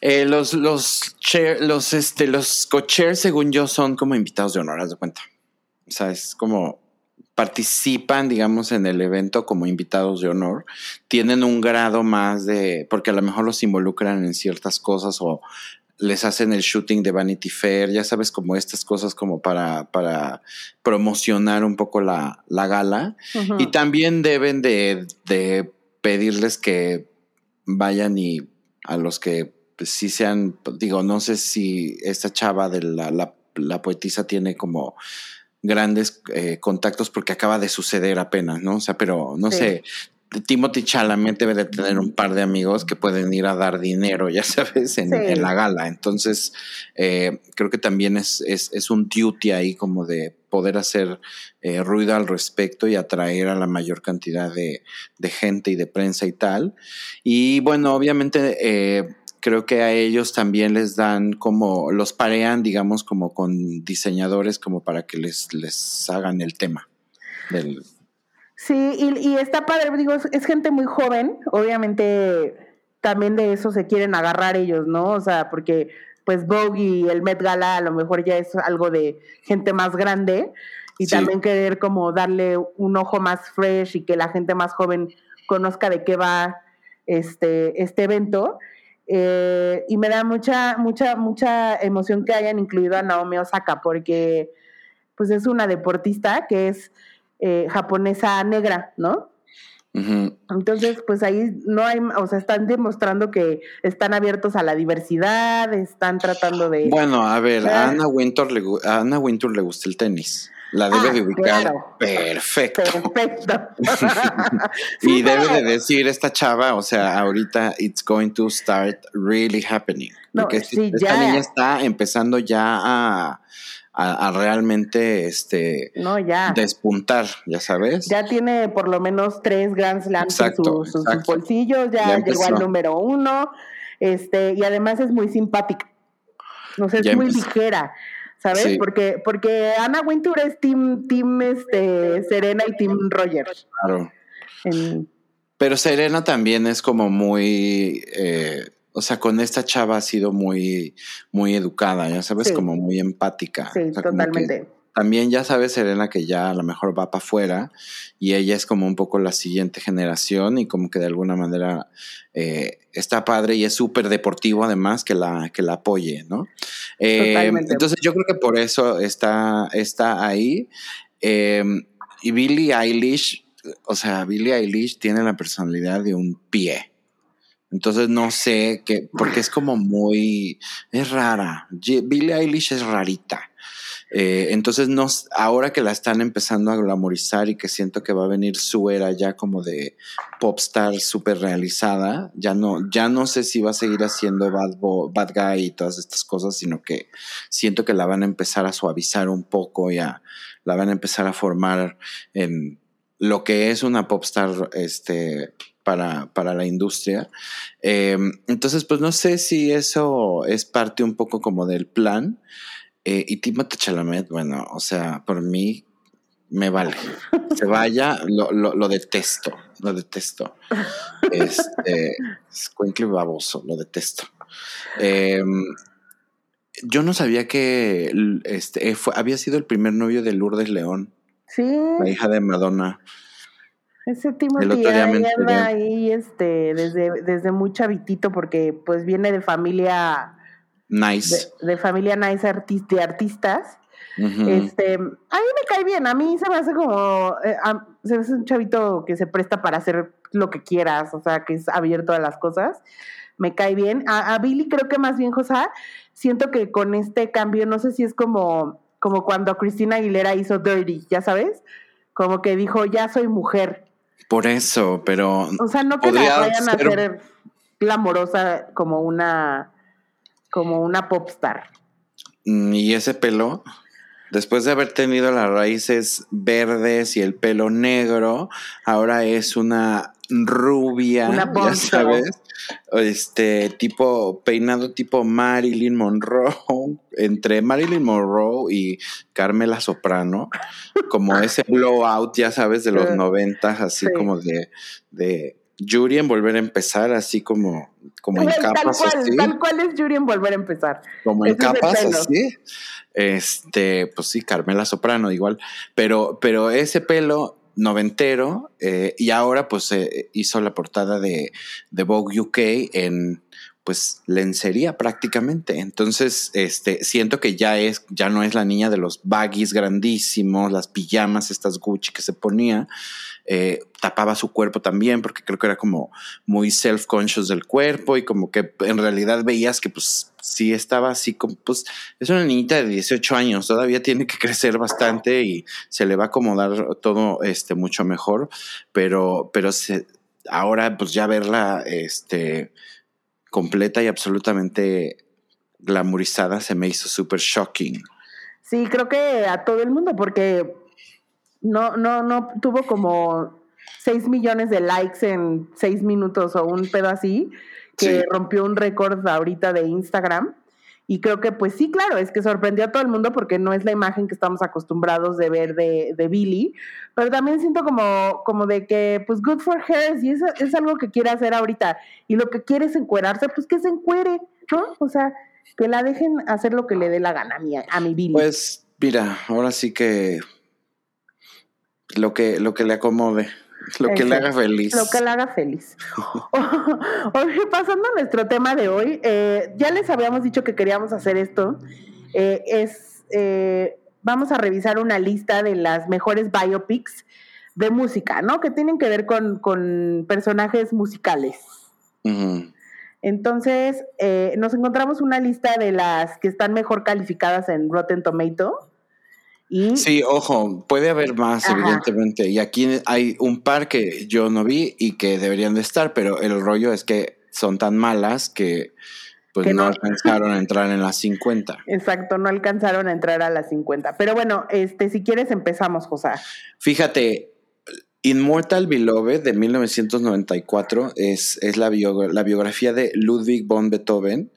Eh, los, los, los, este, los co-chairs, según yo, son como invitados de honor, haz de cuenta. O sea, es como participan, digamos, en el evento como invitados de honor, tienen un grado más de, porque a lo mejor los involucran en ciertas cosas o les hacen el shooting de Vanity Fair, ya sabes, como estas cosas como para, para promocionar un poco la, la gala. Y también deben de, de, pedirles que vayan y a los que pues, sí sean, digo, no sé si esta chava de la, la, la poetisa tiene como grandes eh, contactos porque acaba de suceder apenas, ¿no? O sea, pero no sé, Timothy Chalamet debe de tener un par de amigos que pueden ir a dar dinero, ya sabes, en, la gala. Entonces, eh, creo que también es, es, un duty ahí como de poder hacer eh, ruido al respecto y atraer a la mayor cantidad de, gente y de prensa y tal. Y bueno, obviamente eh, creo que a ellos también les dan como, los parean, digamos, como con diseñadores como para que les, les hagan el tema del Sí, y, y está padre, digo, es, gente muy joven, obviamente también de eso se quieren agarrar ellos, ¿no? O sea, porque pues Vogue y el Met Gala a lo mejor ya es algo de gente más grande y también querer como darle un ojo más fresh y que la gente más joven conozca de qué va este, este evento. Eh, y me da mucha, mucha, mucha emoción que hayan incluido a Naomi Osaka porque pues es una deportista que es eh, japonesa negra, ¿no? Entonces, pues ahí no hay, o sea, están demostrando que están abiertos a la diversidad, están tratando de... Bueno, a ver, a Anna Wintour le, Anna Wintour le gusta el tenis. La debe ah, de ubicar perfecto. Perfecto. y debe de decir esta chava, o sea, ahorita it's going to start really happening. porque esta niña está empezando ya a a, realmente este no, ya. despuntar, ya sabes. Ya tiene por lo menos tres Grand Slams en sus, bolsillos, ya, llegó al número uno, este, y además es muy simpática. No sé, es muy ligera. ¿Sabes? Porque, porque Ana Wintour es team, team este, Serena y Team Rogers. Claro. Pero Serena también es como muy eh, o sea, con esta chava ha sido muy, muy educada, ya sabes, como muy empática. Sí, totalmente. también ya sabe Serena que ya a lo mejor va para afuera y ella es como un poco la siguiente generación y como que de alguna manera eh, está padre y es súper deportivo además que la, que la apoye, ¿no? Eh, entonces yo creo que por eso está, está ahí. Eh, y Billie Eilish, o sea, Billie Eilish tiene la personalidad de un pie. Entonces no sé qué, porque es como muy, es rara. Billie Eilish es rarita. Eh, entonces, no, ahora que la están empezando a glamorizar y que siento que va a venir su era ya como de popstar súper realizada, ya no, ya no sé si va a seguir haciendo bad, bad Guy y todas estas cosas, sino que siento que la van a empezar a suavizar un poco y a, la van a empezar a formar en lo que es una popstar este, para, para la industria. Eh, entonces, pues no sé si eso es parte un poco como del plan. Eh, y Timothée Chalamet, bueno, o sea, por mí me vale. Se vaya, lo, lo, detesto, lo detesto. Este, es baboso, lo detesto. Em, yo no sabía que este, había sido el primer novio de Lourdes León. Sí. La hija de Madonna. Ese Timothy anda ahí este, desde, desde muy chavitito porque pues viene de familia Nice. De, familia nice de artistas. Este, a mí me cae bien, a mí se me hace como, eh, se me hace un chavito que se presta para hacer lo que quieras, o sea, que es abierto a las cosas, me cae bien. A, Billy creo que más bien, José, siento que con este cambio, no sé si es como, como cuando Cristina Aguilera hizo Dirty, ya sabes, como que dijo, ya soy mujer. Por eso, pero... O sea, no que la vayan a hacer glamorosa como una como una popstar. Mm, y ese pelo, después de haber tenido las raíces verdes y el pelo negro, ahora es una rubia, una ya sabes, este tipo peinado tipo Marilyn Monroe, entre Marilyn Monroe y Carmela Soprano, como ese blowout, ya sabes, de los noventas, así como de, de Yuri en volver a empezar, así como, como en capas. Tal cual, tal cual es Yuri en volver a empezar. Como en capas, así. Este, pues sí, Carmela Soprano, igual. Pero, pero ese pelo noventero, eh, y ahora pues eh, hizo la portada de, de Vogue UK en pues lencería prácticamente. Entonces, este, siento que ya es, ya no es la niña de los baggies grandísimos, las pijamas, estas Gucci que se ponía, eh, tapaba su cuerpo también, porque creo que era como muy self-conscious del cuerpo y como que en realidad veías que pues sí estaba así como, pues es una niñita de 18 años, todavía tiene que crecer bastante y se le va a acomodar todo este mucho mejor, pero, pero ahora pues ya verla este, completa y absolutamente glamorizada se me hizo súper shocking. Sí, creo que a todo el mundo, porque no, no, no tuvo como 6 millones de likes en 6 minutos o un pedo así, que rompió un récord ahorita de Instagram. Y creo que, pues sí, claro, es que sorprendió a todo el mundo porque no es la imagen que estamos acostumbrados de ver de, de Billy, pero también siento como, como de que, pues, good for her, si es, es algo que quiere hacer ahorita y lo que quiere es encuerarse, pues que se encuere, ¿no? O sea, que la dejen hacer lo que le dé la gana a mi, a mi Billy. Pues, mira, ahora sí que lo que, lo que le acomode. Lo que le haga feliz. Lo que le haga feliz. Oye, pasando a nuestro tema de hoy, eh, ya les habíamos dicho que queríamos hacer esto. Eh, es, eh, vamos a revisar una lista de las mejores biopics de música, ¿no? Que tienen que ver con, personajes musicales. Entonces, nos encontramos una lista de las que están mejor calificadas en Rotten Tomato. Sí, ojo, puede haber más, evidentemente. Y aquí hay un par que yo no vi y que deberían de estar, pero el rollo es que son tan malas que pues no, alcanzaron a entrar en las 50. Exacto, no alcanzaron a entrar a las 50. Pero bueno, este, si quieres empezamos, José. Fíjate, Immortal Beloved de 1994 es, es la, la, biografía de Ludwig von Beethoven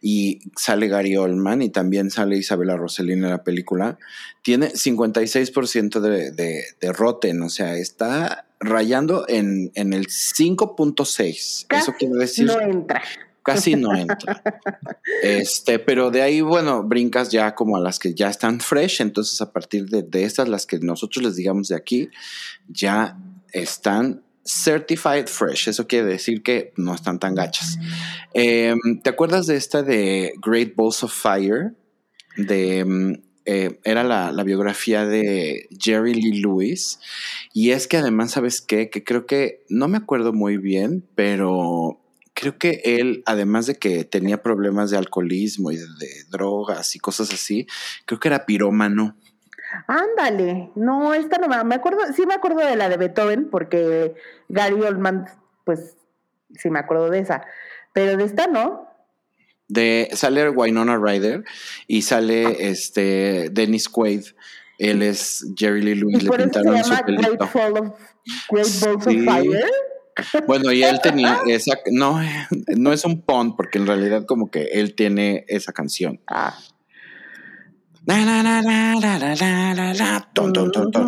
y sale Gary Oldman y también sale Isabella Rossellini en la película. Tiene 56% de, de, de Rotten, o sea, está rayando en, en el 5.6. Eso quiere decir... No entra. Casi no entra. Este, pero de ahí, bueno, brincas ya como a las que ya están fresh, entonces a partir de, de estas, las que nosotros les digamos de aquí, ya están certified fresh. Eso quiere decir que no están tan gachas. Em, ¿Te acuerdas de esta de Great Balls of Fire? De em, eh, era la, la, biografía de Jerry Lee Lewis. Y es que además, ¿sabes qué? Que creo que, no me acuerdo muy bien, pero creo que él, además de que tenía problemas de alcoholismo y de, de drogas y cosas así, creo que era pirómano. Ándale, no, esta no me acuerdo, sí me acuerdo de la de Beethoven, porque Gary Oldman, pues sí me acuerdo de esa, pero de esta no de sale Winona Ryder y sale este Dennis Quaid. Él es Jerry Lee Lewis. le pintaron su pelito. Great Balls of Fire. Bueno, y él tenía esa, no, no es un pont, porque en realidad como que él tiene esa canción. Ah.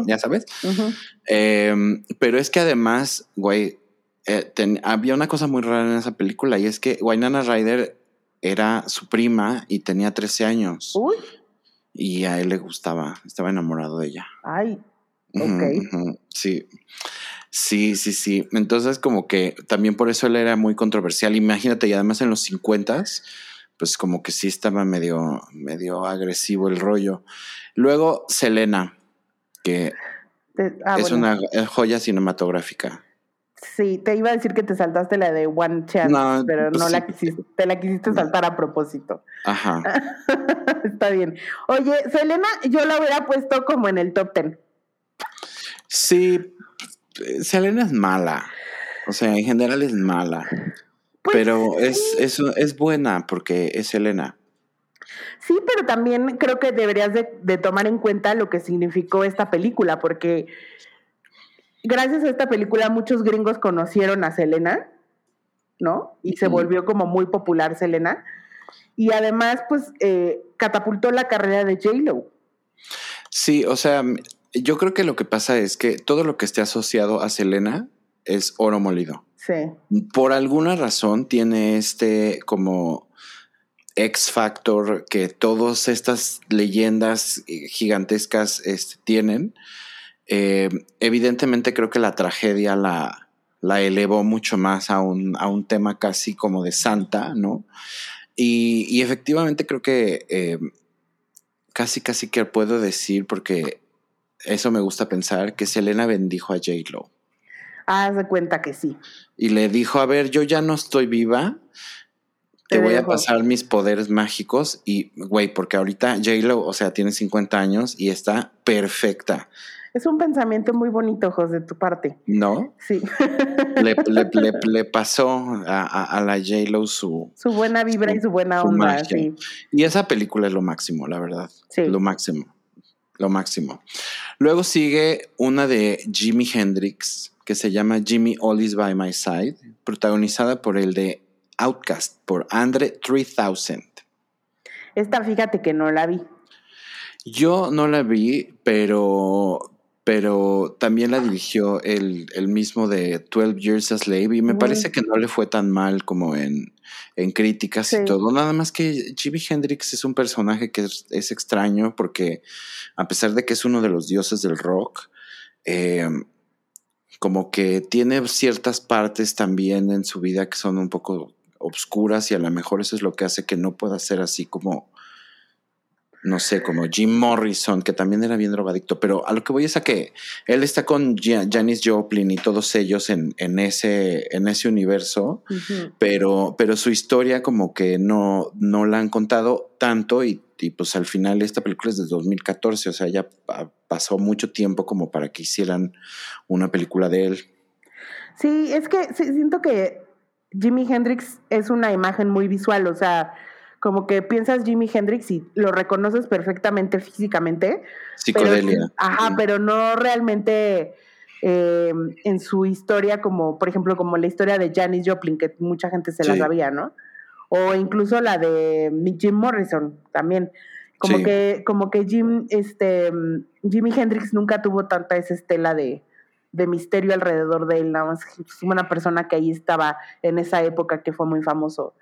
ya sabes. pero es que además, güey, eh, había una cosa muy rara en esa película y es que Winona Ryder era su prima y tenía 13 años. Uy. Y a él le gustaba, estaba enamorado de ella. Ay, ok. sí. Sí, sí, sí. Entonces, como que también por eso él era muy controversial. Imagínate, y además en los 50 pues como que sí estaba medio, medio agresivo el rollo. Luego, Selena, que ah, es una joya cinematográfica. Sí, te iba a decir que te saltaste la de One Chance, pero pues no la quisiste, te la quisiste saltar a propósito. Ajá. Está bien. Oye, Selena, yo la hubiera puesto como en el top ten. Sí, Selena es mala. O sea, en general es mala. Pues pero es, es, es buena porque es Selena. Sí, pero también creo que deberías de, de, tomar en cuenta lo que significó esta película, porque gracias a esta película muchos gringos conocieron a Selena, ¿no? Y se volvió como muy popular Selena. Y además, pues, eh, catapultó la carrera de J-Lo. Sí, o sea, yo creo que lo que pasa es que todo lo que esté asociado a Selena es oro molido. Sí. Por alguna razón tiene este como X Factor que todas estas leyendas gigantescas este, tienen eh, evidentemente creo que la tragedia la, la elevó mucho más a un, a un, tema casi como de santa, ¿no? Y, efectivamente creo que eh, casi, casi que puedo decir, porque eso me gusta pensar, que Selena bendijo a J-Lo. Haz de cuenta que sí. Y le dijo, a ver, yo ya no estoy viva, te, voy a pasar mis poderes mágicos y, güey, porque ahorita J-Lo, o sea, tiene 50 años y está perfecta. Es un pensamiento muy bonito, José, de tu parte. ¿No? Sí. Le, pasó a, la J-Lo su... Su buena vibra y su buena onda, sí. Y esa película es lo máximo, la verdad. Sí. Lo máximo. Lo máximo. Luego sigue una de Jimi Hendrix, que se llama Jimmy All Is By My Side, protagonizada por el de Outcast, por Andre 3000. Esta, fíjate que no la vi. Yo no la vi, pero pero también la dirigió el, mismo de 12 Years a Slave y me parece que no le fue tan mal como en, críticas y todo. Nada más que Jimi Hendrix es un personaje que es, extraño porque a pesar de que es uno de los dioses del rock, eh, como que tiene ciertas partes también en su vida que son un poco obscuras y a lo mejor eso es lo que hace que no pueda ser así como no sé, como Jim Morrison, que también era bien drogadicto, pero a lo que voy es a que él está con Janis Joplin y todos ellos en, en, ese, en ese universo, pero, pero su historia como que no, no la han contado tanto y, pues al final esta película es de 2014, o sea, ya pasó mucho tiempo como para que hicieran una película de él. Sí, es que siento que Jimi Hendrix es una imagen muy visual, o sea, como que piensas Jimi Hendrix y lo reconoces perfectamente físicamente. Psicodelia. Pero, ajá, pero no realmente eh, en su historia, como por ejemplo, como la historia de Janis Joplin, que mucha gente se la sabía, ¿no? O incluso la de Jim Morrison también. Como que, como que Jim, este, Jimi Hendrix nunca tuvo tanta esa estela de, de misterio alrededor de él, nada más una persona que ahí estaba en esa época que fue muy famoso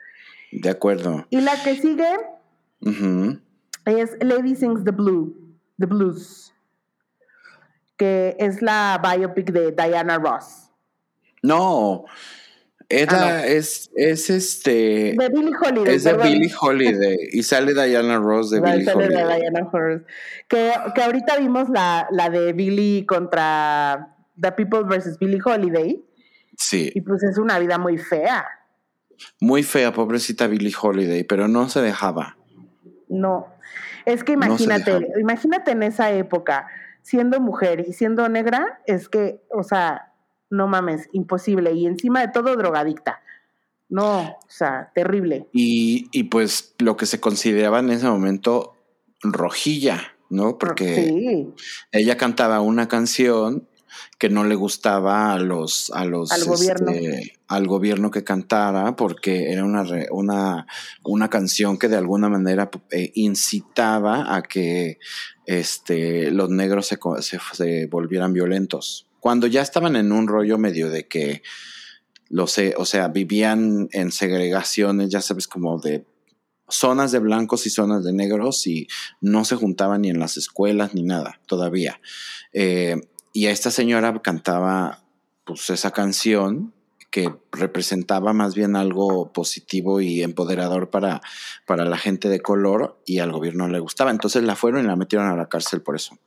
De acuerdo. Y la que sigue es Lady Sings the Blue, The Blues, que es la biopic de Diana Ross. No, Ah, no. es, es este, De Billie Holiday. es de perdón. Billie Holiday y sale Diana Ross de La Billie historia de Holiday. Diana Ross. Que, que ahorita vimos la, la de Billie contra The People versus Billie Holiday. Sí, Y pues es una vida muy fea. Muy fea, pobrecita Billie Holiday, pero no se dejaba. No. Es que imagínate, imagínate en esa época, siendo mujer y siendo negra, es que, o sea, no mames, imposible. Y encima de todo, drogadicta. No, o sea, terrible. Y, y pues lo que se consideraba en ese momento rojilla, ¿no? Porque Sí, ella cantaba una canción que no le gustaba a los a los Al gobierno. este, al gobierno que cantara porque era una una una canción que de alguna manera eh, incitaba a que este los negros se, se, se volvieran violentos cuando ya estaban en un rollo medio de que lo sé, o sea, vivían en segregaciones, ya sabes, como de zonas de blancos y zonas de negros y no se juntaban ni en las escuelas ni nada todavía. Eh, y esta señora cantaba pues esa canción que representaba más bien algo positivo y empoderador para, para la gente de color y al gobierno le gustaba. Entonces la fueron y la metieron a la cárcel por eso.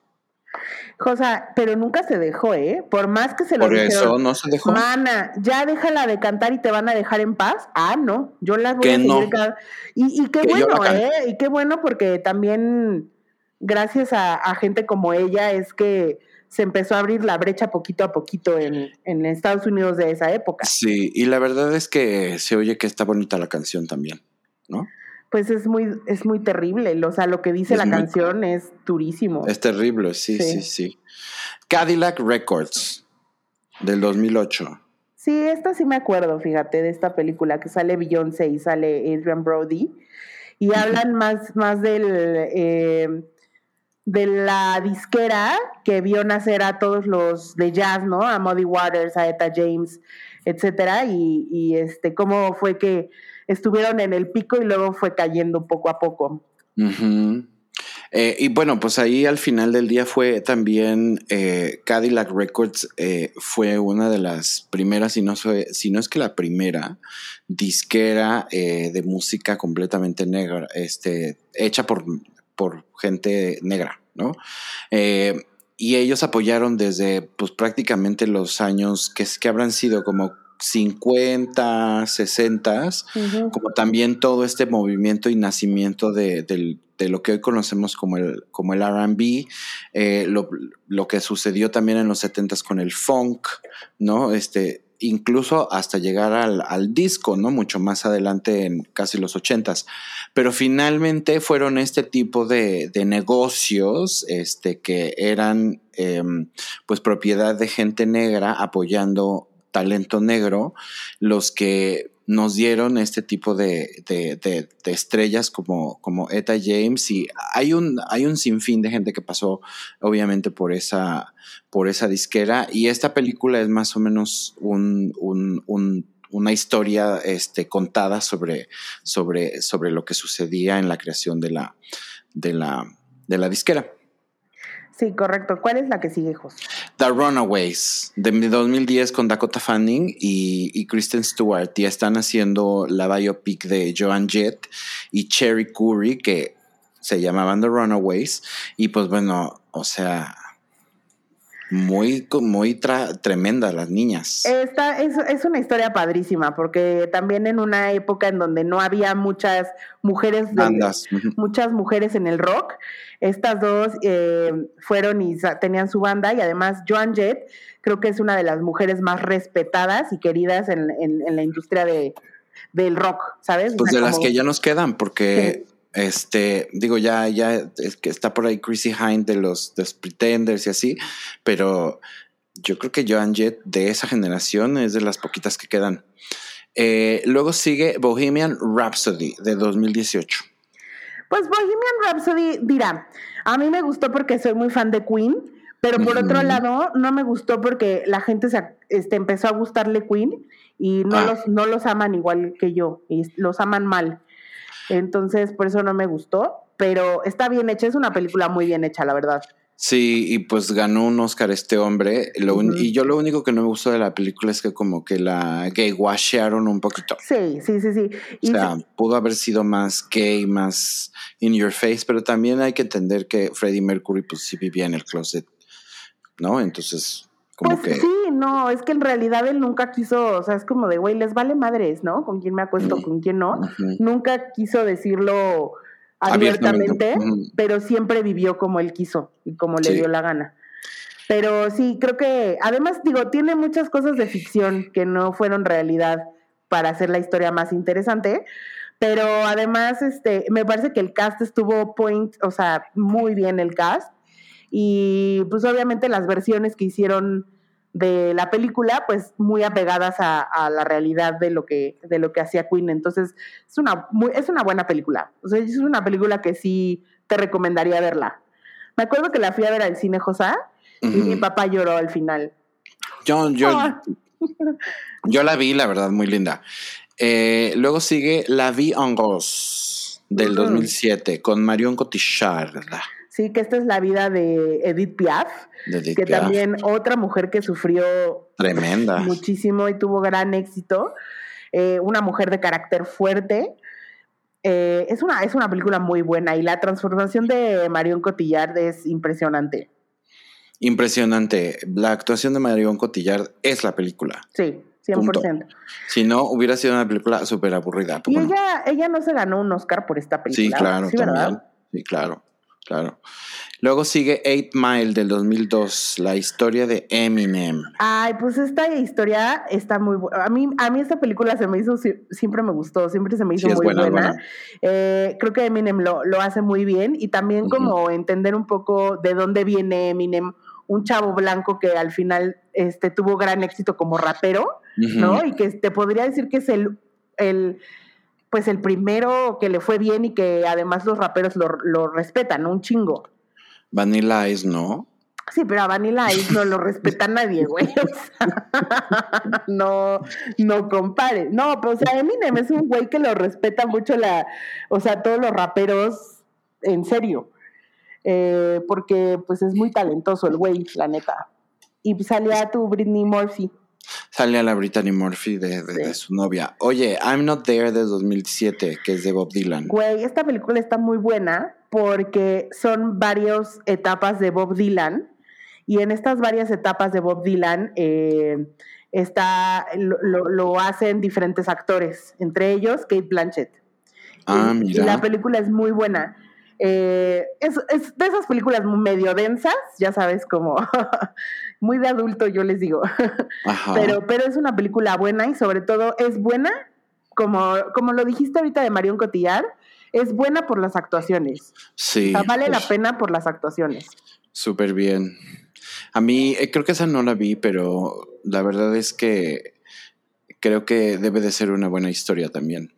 Cosa, pero nunca se dejó, ¿eh? Por más que se lo Por eso no se dejó. Mana, ya déjala de cantar y te van a dejar en paz. Ah, no, yo las voy Que a seguir no. Y, y qué Que bueno. ¿eh? Y qué bueno porque también gracias a, a gente como ella es que se empezó a abrir la brecha poquito a poquito en, en Estados Unidos de esa época. Sí, y la verdad es que se oye que está bonita la canción también, ¿no? Pues es muy, es muy terrible. O sea, lo que dice Es la muy- canción es durísimo. Es terrible, sí, Sí. sí, sí. Cadillac Records del 2008. Sí, esta sí me acuerdo, fíjate, de esta película que sale Beyoncé y sale Adrian Brody. Y hablan más, más del, eh, de la disquera que vio nacer a todos los de jazz, ¿no? A Muddy Waters, a Etta James, etcétera, y, y este, cómo fue que estuvieron en el pico y luego fue cayendo poco a poco. Eh, y bueno, pues ahí al final del día fue también eh, Cadillac Records eh, fue una de las primeras, si no, si no es que la primera, disquera eh, de música completamente negra, este, hecha por, por gente negra, ¿no? Eh, y ellos apoyaron desde pues prácticamente los años que, que habrán sido como 50, 60, como también todo este movimiento y nacimiento de, del- de lo que hoy conocemos como el, como el RB, eh, lo, lo que sucedió también en los 70 con el funk, ¿no? Este, incluso hasta llegar al, disco, ¿no? Mucho más adelante en casi los 80 Pero finalmente fueron este tipo de, de negocios este, que eran em, pues propiedad de gente negra apoyando talento negro, los que nos dieron este tipo de, estrellas como, como Etta James y hay un, hay un sinfín de gente que pasó obviamente por esa, por esa disquera y esta película es más o menos un- una historia este, contada sobre, sobre, sobre lo que sucedía en la creación de la, de la, de la disquera. Sí, correcto. ¿Cuál es la que sigue, José? The Runaways de 2010 con Dakota Fanning y, Kristen Stewart y están haciendo la biopic de Joan Jett y Cherry Curry que se llamaban The Runaways y pues bueno, o sea, muy, muy tra- tremenda las niñas. Esta es, es una historia padrísima, porque también en una época en donde no había muchas mujeres Bandas. muchas mujeres en el rock, estas dos eh, fueron y tenían su banda, y además Joan Jett creo que es una de las mujeres más respetadas y queridas en, en- en la industria de, del rock, ¿sabes? O Pues sea, de las que ya nos quedan, porque este, digo, ya, ya es que está por ahí Chrissy Hind de los, de los Pretenders y así, pero yo creo que Joan Jett de esa generación es de las poquitas que quedan. Eh, luego sigue Bohemian Rhapsody de 2018. Pues Bohemian Rhapsody, dirá, a mí me gustó porque soy muy fan de Queen, Pero por otro lado, no me gustó porque la gente se, este, empezó a gustarle Queen y no, Ah. los, no los aman igual que yo, y los aman mal. Entonces, por eso no me gustó, pero está bien hecha, es una película muy bien hecha, la verdad. Sí, y pues ganó un Oscar este hombre. Lo. Y yo lo único que no me gustó de la película es que como que la gay washearon un poquito. Sí, sí, sí, sí. O sea, sí- pudo haber sido más gay, más in your face, pero también hay que entender que Freddie Mercury pues sí vivía en el closet, ¿no? Entonces, como pues que... sí, no, es que en realidad él nunca quiso, o sea, es como de, güey, les vale madres, ¿no? Con quién me acuesto, con quién no. Nunca quiso decirlo Abiertamente, pero siempre vivió como él quiso y como le dio la gana. Pero sí, creo que, además, digo, tiene muchas cosas de ficción que no fueron realidad para hacer la historia más interesante. Pero además, este, me parece que el cast estuvo point, o sea, muy bien el cast. Y pues obviamente las versiones que hicieron de la película, pues muy apegadas a, a la realidad de lo que, de lo que hacía Queen. Entonces, es una, muy- es una buena película. O sea, es una película que sí te recomendaría verla. Me acuerdo que la fui a ver al cine Josá y mi papá lloró al final. Yo, yo, Ah. yo la vi, la verdad, muy linda. Eh, luego sigue La Vie en Rose del Ujú. 2007 con Marion Cotillard. Sí, que esta es la vida de Edith Piaf, De Edith que Piaf. también otra mujer que sufrió Tremenda. muchísimo y tuvo gran éxito. Eh, una mujer de carácter fuerte. Eh, es, una, es una película muy buena y la transformación de Marion Cotillard es impresionante. Impresionante. La actuación de Marion Cotillard es la película. Sí, 100%. Si no, hubiera sido una película súper aburrida. ¿a Y ella, ella no se ganó un Oscar por esta Sí, película. claro, Sí, ¿verdad? también. Sí, claro, claro. Luego sigue Eight Mile del 2002, la historia de Eminem. Ay, pues esta historia está muy buena. A mí, a mí esta película se me hizo, sie- siempre me gustó, siempre se me hizo Sí, muy buena, buena. es buena. Eh, creo que Eminem lo, lo hace muy bien y también como entender un poco de dónde viene Eminem, un chavo blanco que al final este, tuvo gran éxito como rapero, Y que te podría decir que es el, el pues el primero que le fue bien y que además los raperos lo, lo respetan. Un chingo. Vanilla Ice, ¿no? Sí, pero a Vanilla Ice no lo respeta nadie, güey. O sea, no, no compare. No, pero o sea, Eminem es un güey que lo respeta mucho la, o sea, todos los raperos, en serio. Eh, porque pues es muy talentoso el güey, la neta. Y salía tu Britney Murphy. Sale a la Brittany Murphy de, de- Sí. de su novia. Oye, I'm Not There de 2007, que es de Bob Dylan. Güey, esta película está muy buena porque son varias etapas de Bob Dylan y en estas varias etapas de Bob Dylan eh, está, lo, lo- lo hacen diferentes actores, entre ellos Kate Blanchett. Ah, Y- mira. Y la película es muy buena. Eh, es, es de esas películas medio densas, ya sabes, como muy de adulto, yo les digo. Ajá. Pero, pero es una película buena y sobre todo es buena, como, como lo dijiste ahorita de Marion Cotillard, es buena por las actuaciones. sí. O sea, vale la pues, pena por las actuaciones. Súper bien. A mí, eh, creo que esa no la vi, pero la verdad es que creo que debe de ser una buena historia también.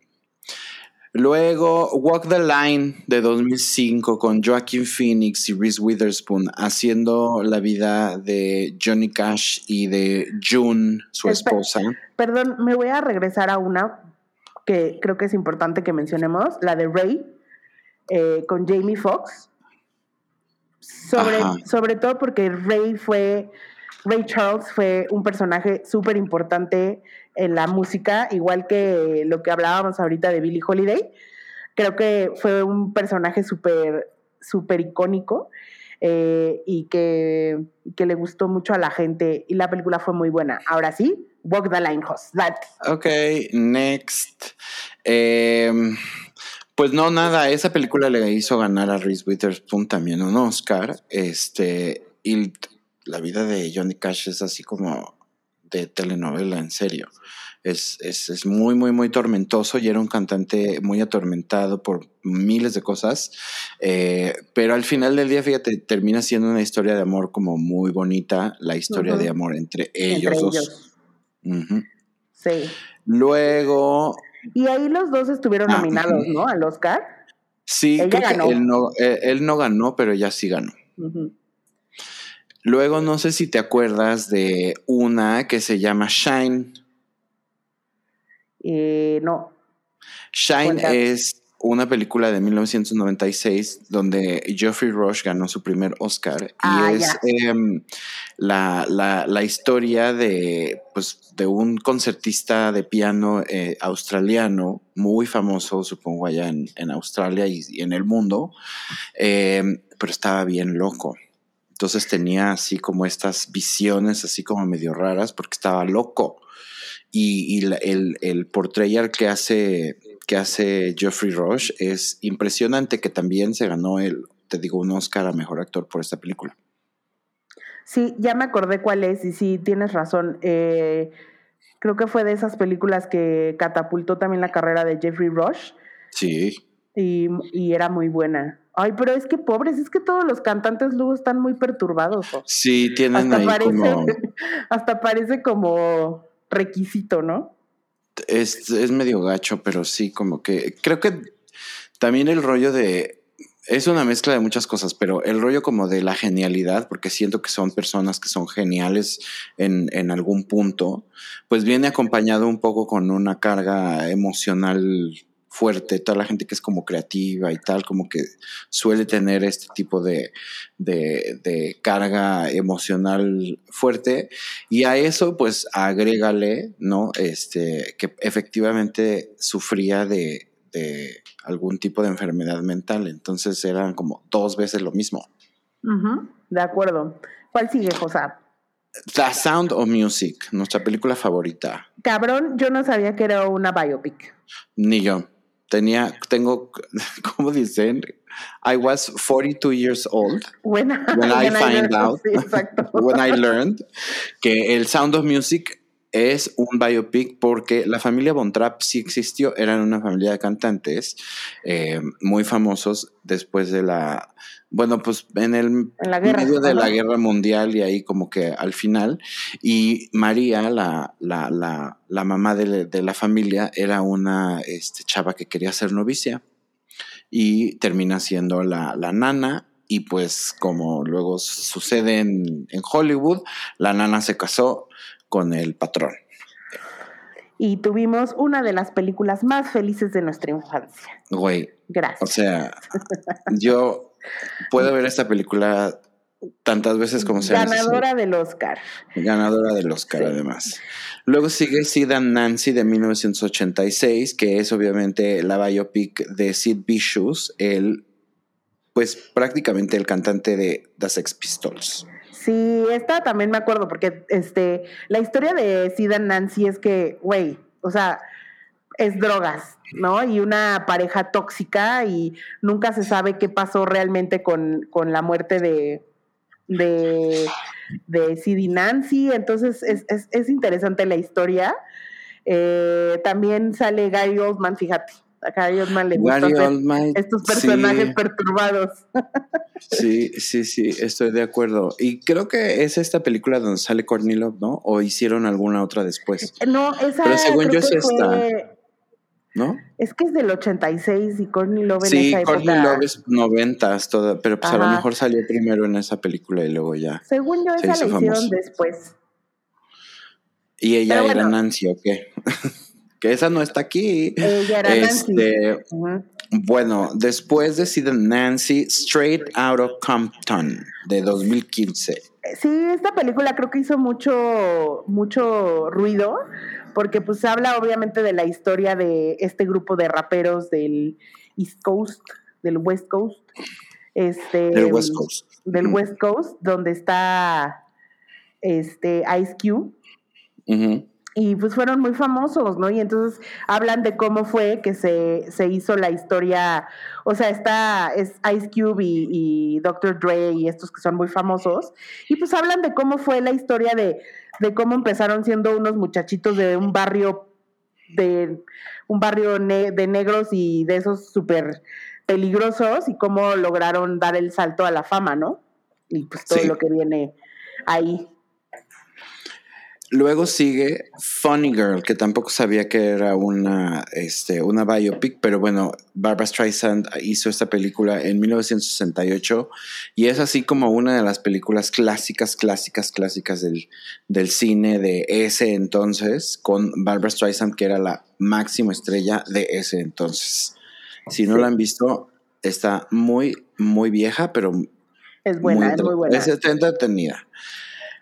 Luego, Walk the Line de 2005 con Joaquin Phoenix y Reese Witherspoon haciendo la vida de Johnny Cash y de June, su esposa. Perdón, me voy a regresar a una que creo que es importante que mencionemos, la de Ray, eh, con Jamie Foxx. Sobre, Ajá. sobre todo porque Ray fue, Ray Charles fue un personaje súper importante en la música, igual que lo que hablábamos ahorita de Billie Holiday. Creo que fue un personaje súper, súper icónico eh, y que, que le gustó mucho a la gente y la película fue muy buena. Ahora sí, Walk the Line, Hoss. That. Ok, next. Em, pues no, nada, esa película le hizo ganar a Reese Witherspoon también un Oscar. Este, y la vida de Johnny Cash es así como de telenovela, en serio. Es, es, es muy, muy, muy tormentoso y era un cantante muy atormentado por miles de cosas. Eh, pero al final del día, fíjate, termina siendo una historia de amor como muy bonita, la historia de amor entre ellos entre dos. ellos. Sí. Luego, Y ahí los dos estuvieron Ah, nominados. ¿no? Al Oscar. Sí, Ella creo que él no, él no ganó, pero ella sí ganó. Ujú. Luego no sé si te acuerdas de una que se llama Shine. Eh, no. Shine es una película de 1996 donde Geoffrey Rush ganó su primer Oscar y Ah, es em, la, la- la historia de, pues, de un concertista de piano eh, australiano muy famoso, supongo, allá en, en Australia y, y en el mundo, em, pero estaba bien loco. Entonces tenía así como estas visiones así como medio raras porque estaba loco. Y, y la- el, el portrayal que hace, que hace Geoffrey Rush es impresionante, que también se ganó el, te digo, un Oscar a Mejor Actor por esta película. Sí, ya me acordé cuál es y sí, tienes razón. Eh, creo que fue de esas películas que catapultó también la carrera de Jeffrey Rush Sí, y, y era muy buena. Ay, pero es que pobres, es que todos los cantantes luego están muy perturbados. ¿o? sí, tienen Hasta ahí parece, como... hasta parece como requisito, ¿no? Es, es medio gacho, pero sí, como que creo que también el rollo de... Es una mezcla de muchas cosas, pero el rollo como de la genialidad, porque siento que son personas que son geniales en, en algún punto, pues viene acompañado un poco con una carga emocional fuerte. Toda la gente que es como creativa y tal, como que suele tener este tipo de, de, de carga emocional fuerte. Y a eso, pues, agrégale, ¿no? Este, que efectivamente sufría de, de algún tipo de enfermedad mental. Entonces eran como dos veces lo mismo. De acuerdo. ¿Cuál sigue, Josa? The Sound of Music, nuestra película favorita. Cabrón, yo no sabía que era una biopic. Ni yo. Tenía, tengo, ¿cómo dicen? I was 42 years old When, when I find out, Sí, when I learned que el Sound of Music es un biopic porque la familia Von Trapp sí existió, eran una familia de cantantes eh, muy famosos después de la, bueno, pues en el En la guerra. medio de la guerra mundial y ahí como que al final. Y María, la, la, la, la mamá de, de la familia, era una este, chava que quería ser novicia y termina siendo la, la nana. Y pues como luego sucede en, en Hollywood, la nana se casó con el patrón. Y tuvimos una de las películas más felices de nuestra infancia. Güey, o Gracias. sea, yo puedo ver esta película tantas veces como sea. Ganadora del Oscar. Ganadora del Oscar, Sí. además. Luego sigue Sid and Nancy de 1986, que es obviamente la biopic de Sid Vicious, el, pues prácticamente el cantante de The Sex Pistols. Sí, esta también me acuerdo, porque este, la historia de Sid and Nancy es que, güey, o sea, es drogas, ¿no? Y una pareja tóxica y nunca se sabe qué pasó realmente con, con la muerte de, de, de Nancy. Entonces es, es, es interesante la historia. Eh, también sale Gary Oldman, fíjate. A Gary Oldman le gusta Gary hacer Oldman, estos personajes sí. perturbados. Sí, sí, sí, estoy de acuerdo. Y creo que es esta película donde sale Courtney Love, ¿no? O hicieron alguna otra después, No, esa Pero según yo que es esta. fue- ¿no? Es que es del 86 y Courtney Love en Sí, esa época. Courtney Love es noventas, toda, pero pues a lo mejor salió primero en esa película y luego ya. Según yo, se esa la hicieron famoso. después. Y ella Pero era bueno. Nancy, ¿o qué? que esa no está aquí. Ella era Nancy. Este, Ujú. bueno, después de Sid and Nancy, Straight Out of Compton, de 2015. Sí, esta película creo que hizo mucho, mucho ruido, porque pues habla obviamente de la historia de este grupo de raperos del East Coast, del West Coast. Este, Del West Coast. Del. West Coast, donde está este Ice Cube. Y pues fueron muy famosos, ¿no? Y entonces hablan de cómo fue que se, se hizo la historia, o sea, está es Ice Cube y, y Dr. Dre y estos que son muy famosos, y pues hablan de cómo fue la historia de, de cómo empezaron siendo unos muchachitos de un barrio, de un barrio ne- de negros y de esos súper peligrosos y cómo lograron dar el salto a la fama, ¿no? Y pues todo Sí. lo que viene ahí. Luego sigue Funny Girl, que tampoco sabía que era una, este, una biopic, pero bueno, Barbara Streisand hizo esta película en 1968 y es así como una de las películas clásicas, clásicas, clásicas del, del cine de ese entonces, con Barbara Streisand, que era la máxima estrella de ese entonces. Si no la han visto, está muy, muy vieja, pero... Es buena, es muy buena. Es entretenida.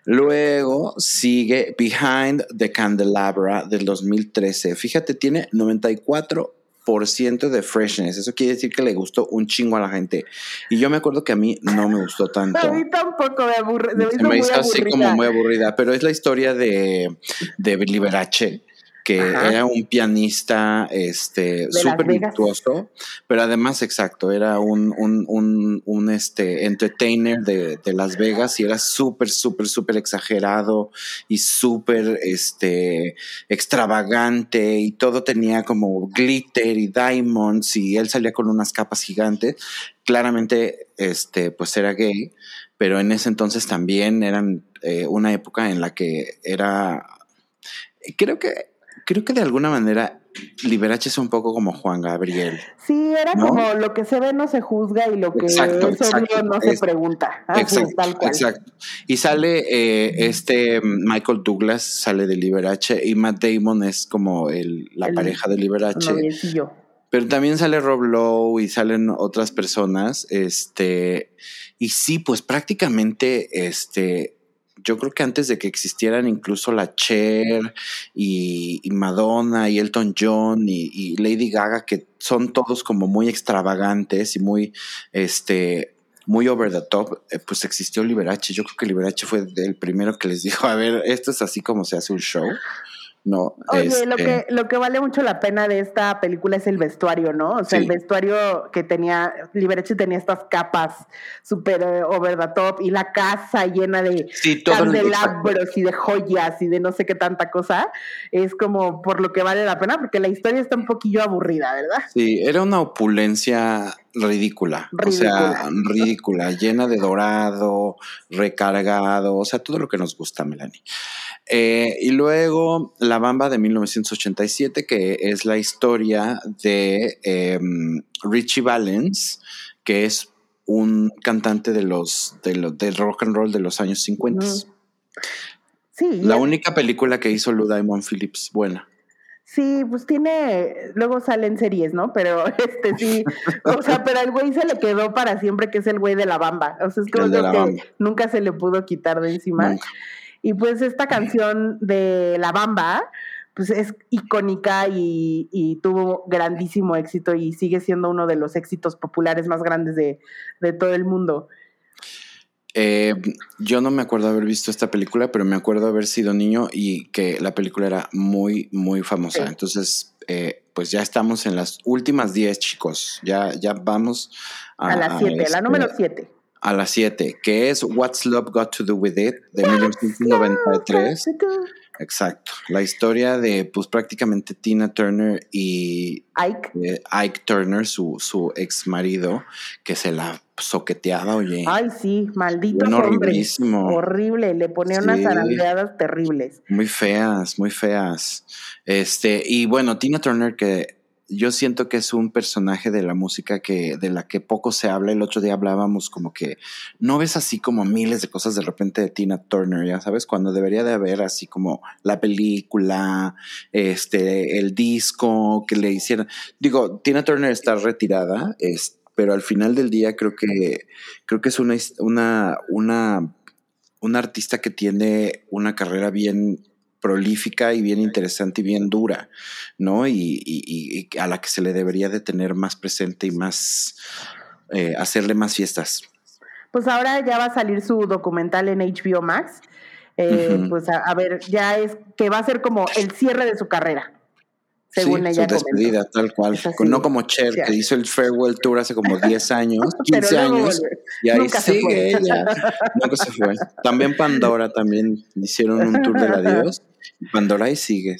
Luego sigue Behind the Candelabra del 2013. Fíjate, tiene 94% de freshness. Eso quiere decir que le gustó un chingo a la gente. Y yo me acuerdo que a mí no me gustó tanto. A mí tampoco me aburre. Me hizo así como muy aburrida. Pero es la historia de, de Liberace que era un pianista este súper virtuoso, pero además, exacto, era un, un, un, un este, entertainer de, de, Las Vegas y era súper, súper, súper exagerado y súper este, extravagante y todo tenía como glitter y diamonds y él salía con unas capas gigantes. Claramente, este, pues era gay, pero en ese entonces también eran eh, una época en la que era creo que creo que de alguna manera Liberace es un poco como Juan Gabriel. Sí, era como lo que se ve no se juzga y lo que exacto, es obvio no se pregunta. exacto, tal cual. exacto. Y sale eh, este Michael Douglas, sale de Liberace y Matt Damon es como el, la pareja de Liberace. Pero también sale Rob Lowe y salen otras personas. Este, y sí, pues prácticamente este yo creo que antes de que existieran incluso la Cher y, Madonna y Elton John y, Lady Gaga, que son todos como muy extravagantes y muy, este, muy over the top, eh, pues existió Liberace. Yo creo que Liberace fue el primero que les dijo, a ver, esto es así como se hace un show. No, Oye, lo, que, lo que vale mucho la pena de esta película es el vestuario, ¿no? O sea, el vestuario que tenía, Liberace tenía estas capas súper eh, over the top y la casa llena de candelabros y de joyas y de no sé qué tanta cosa. Es como por lo que vale la pena, porque la historia está un poquillo aburrida, ¿verdad? Sí, era una opulencia ridícula, ridícula. o sea, ridícula, llena de dorado, recargado, o sea, todo lo que nos gusta, Melanie. Eh, y luego La Bamba de 1987, que es la historia de em, Richie Valens, que es un cantante de los, de los del rock and roll de los años 50. Sí. La única película que hizo Lou Diamond Phillips buena. Sí, pues tiene, luego salen series, ¿no? Pero este sí, o sea, pero al güey se le quedó para siempre que es el güey de la bamba. O sea, es como que nunca se le pudo quitar de encima. Y pues esta canción de La Bamba, pues es icónica y, tuvo grandísimo éxito y sigue siendo uno de los éxitos populares más grandes de, todo el mundo. Eh, yo no me acuerdo haber visto esta película, pero me acuerdo haber sido niño y que la película era muy, muy famosa. Entonces, eh, pues ya estamos en las últimas 10, chicos. Ya, ya vamos a, a las 7, la este, número 7 a las 7, que es What's Love Got to Do With It de 1993. Exacto. La historia de, pues prácticamente Tina Turner y Ike, eh, Ike Turner, su, su ex marido, que se la soqueteaba, oye. Ay, sí, maldito. horriblísimo. Horrible, le ponía unas zarandeadas terribles. Muy feas, muy feas. Este, y bueno, Tina Turner, que yo siento que es un personaje de la música que de la que poco se habla. El otro día hablábamos como que no ves así como miles de cosas de repente de Tina Turner, ya sabes, cuando debería de haber así como la película, este, el disco que le hicieron. Digo, Tina Turner está retirada, es, pero al final del día creo que creo que es una una una una artista que tiene una carrera bien prolífica y bien interesante y bien dura, ¿no? Y, a la que se le debería de tener más presente y más, eh, hacerle más fiestas. Pues ahora ya va a salir su documental en HBO Max. Eh, pues a, ver, ya es que va a ser como el cierre de su carrera. Según ella. Su despedida, tal cual. no como Cher, que hizo el Farewell Tour hace como 10 años, 15 años. Y ahí sigue ella. Nunca se fue. También Pandora también hicieron un tour del adiós. Pandora ahí sigue.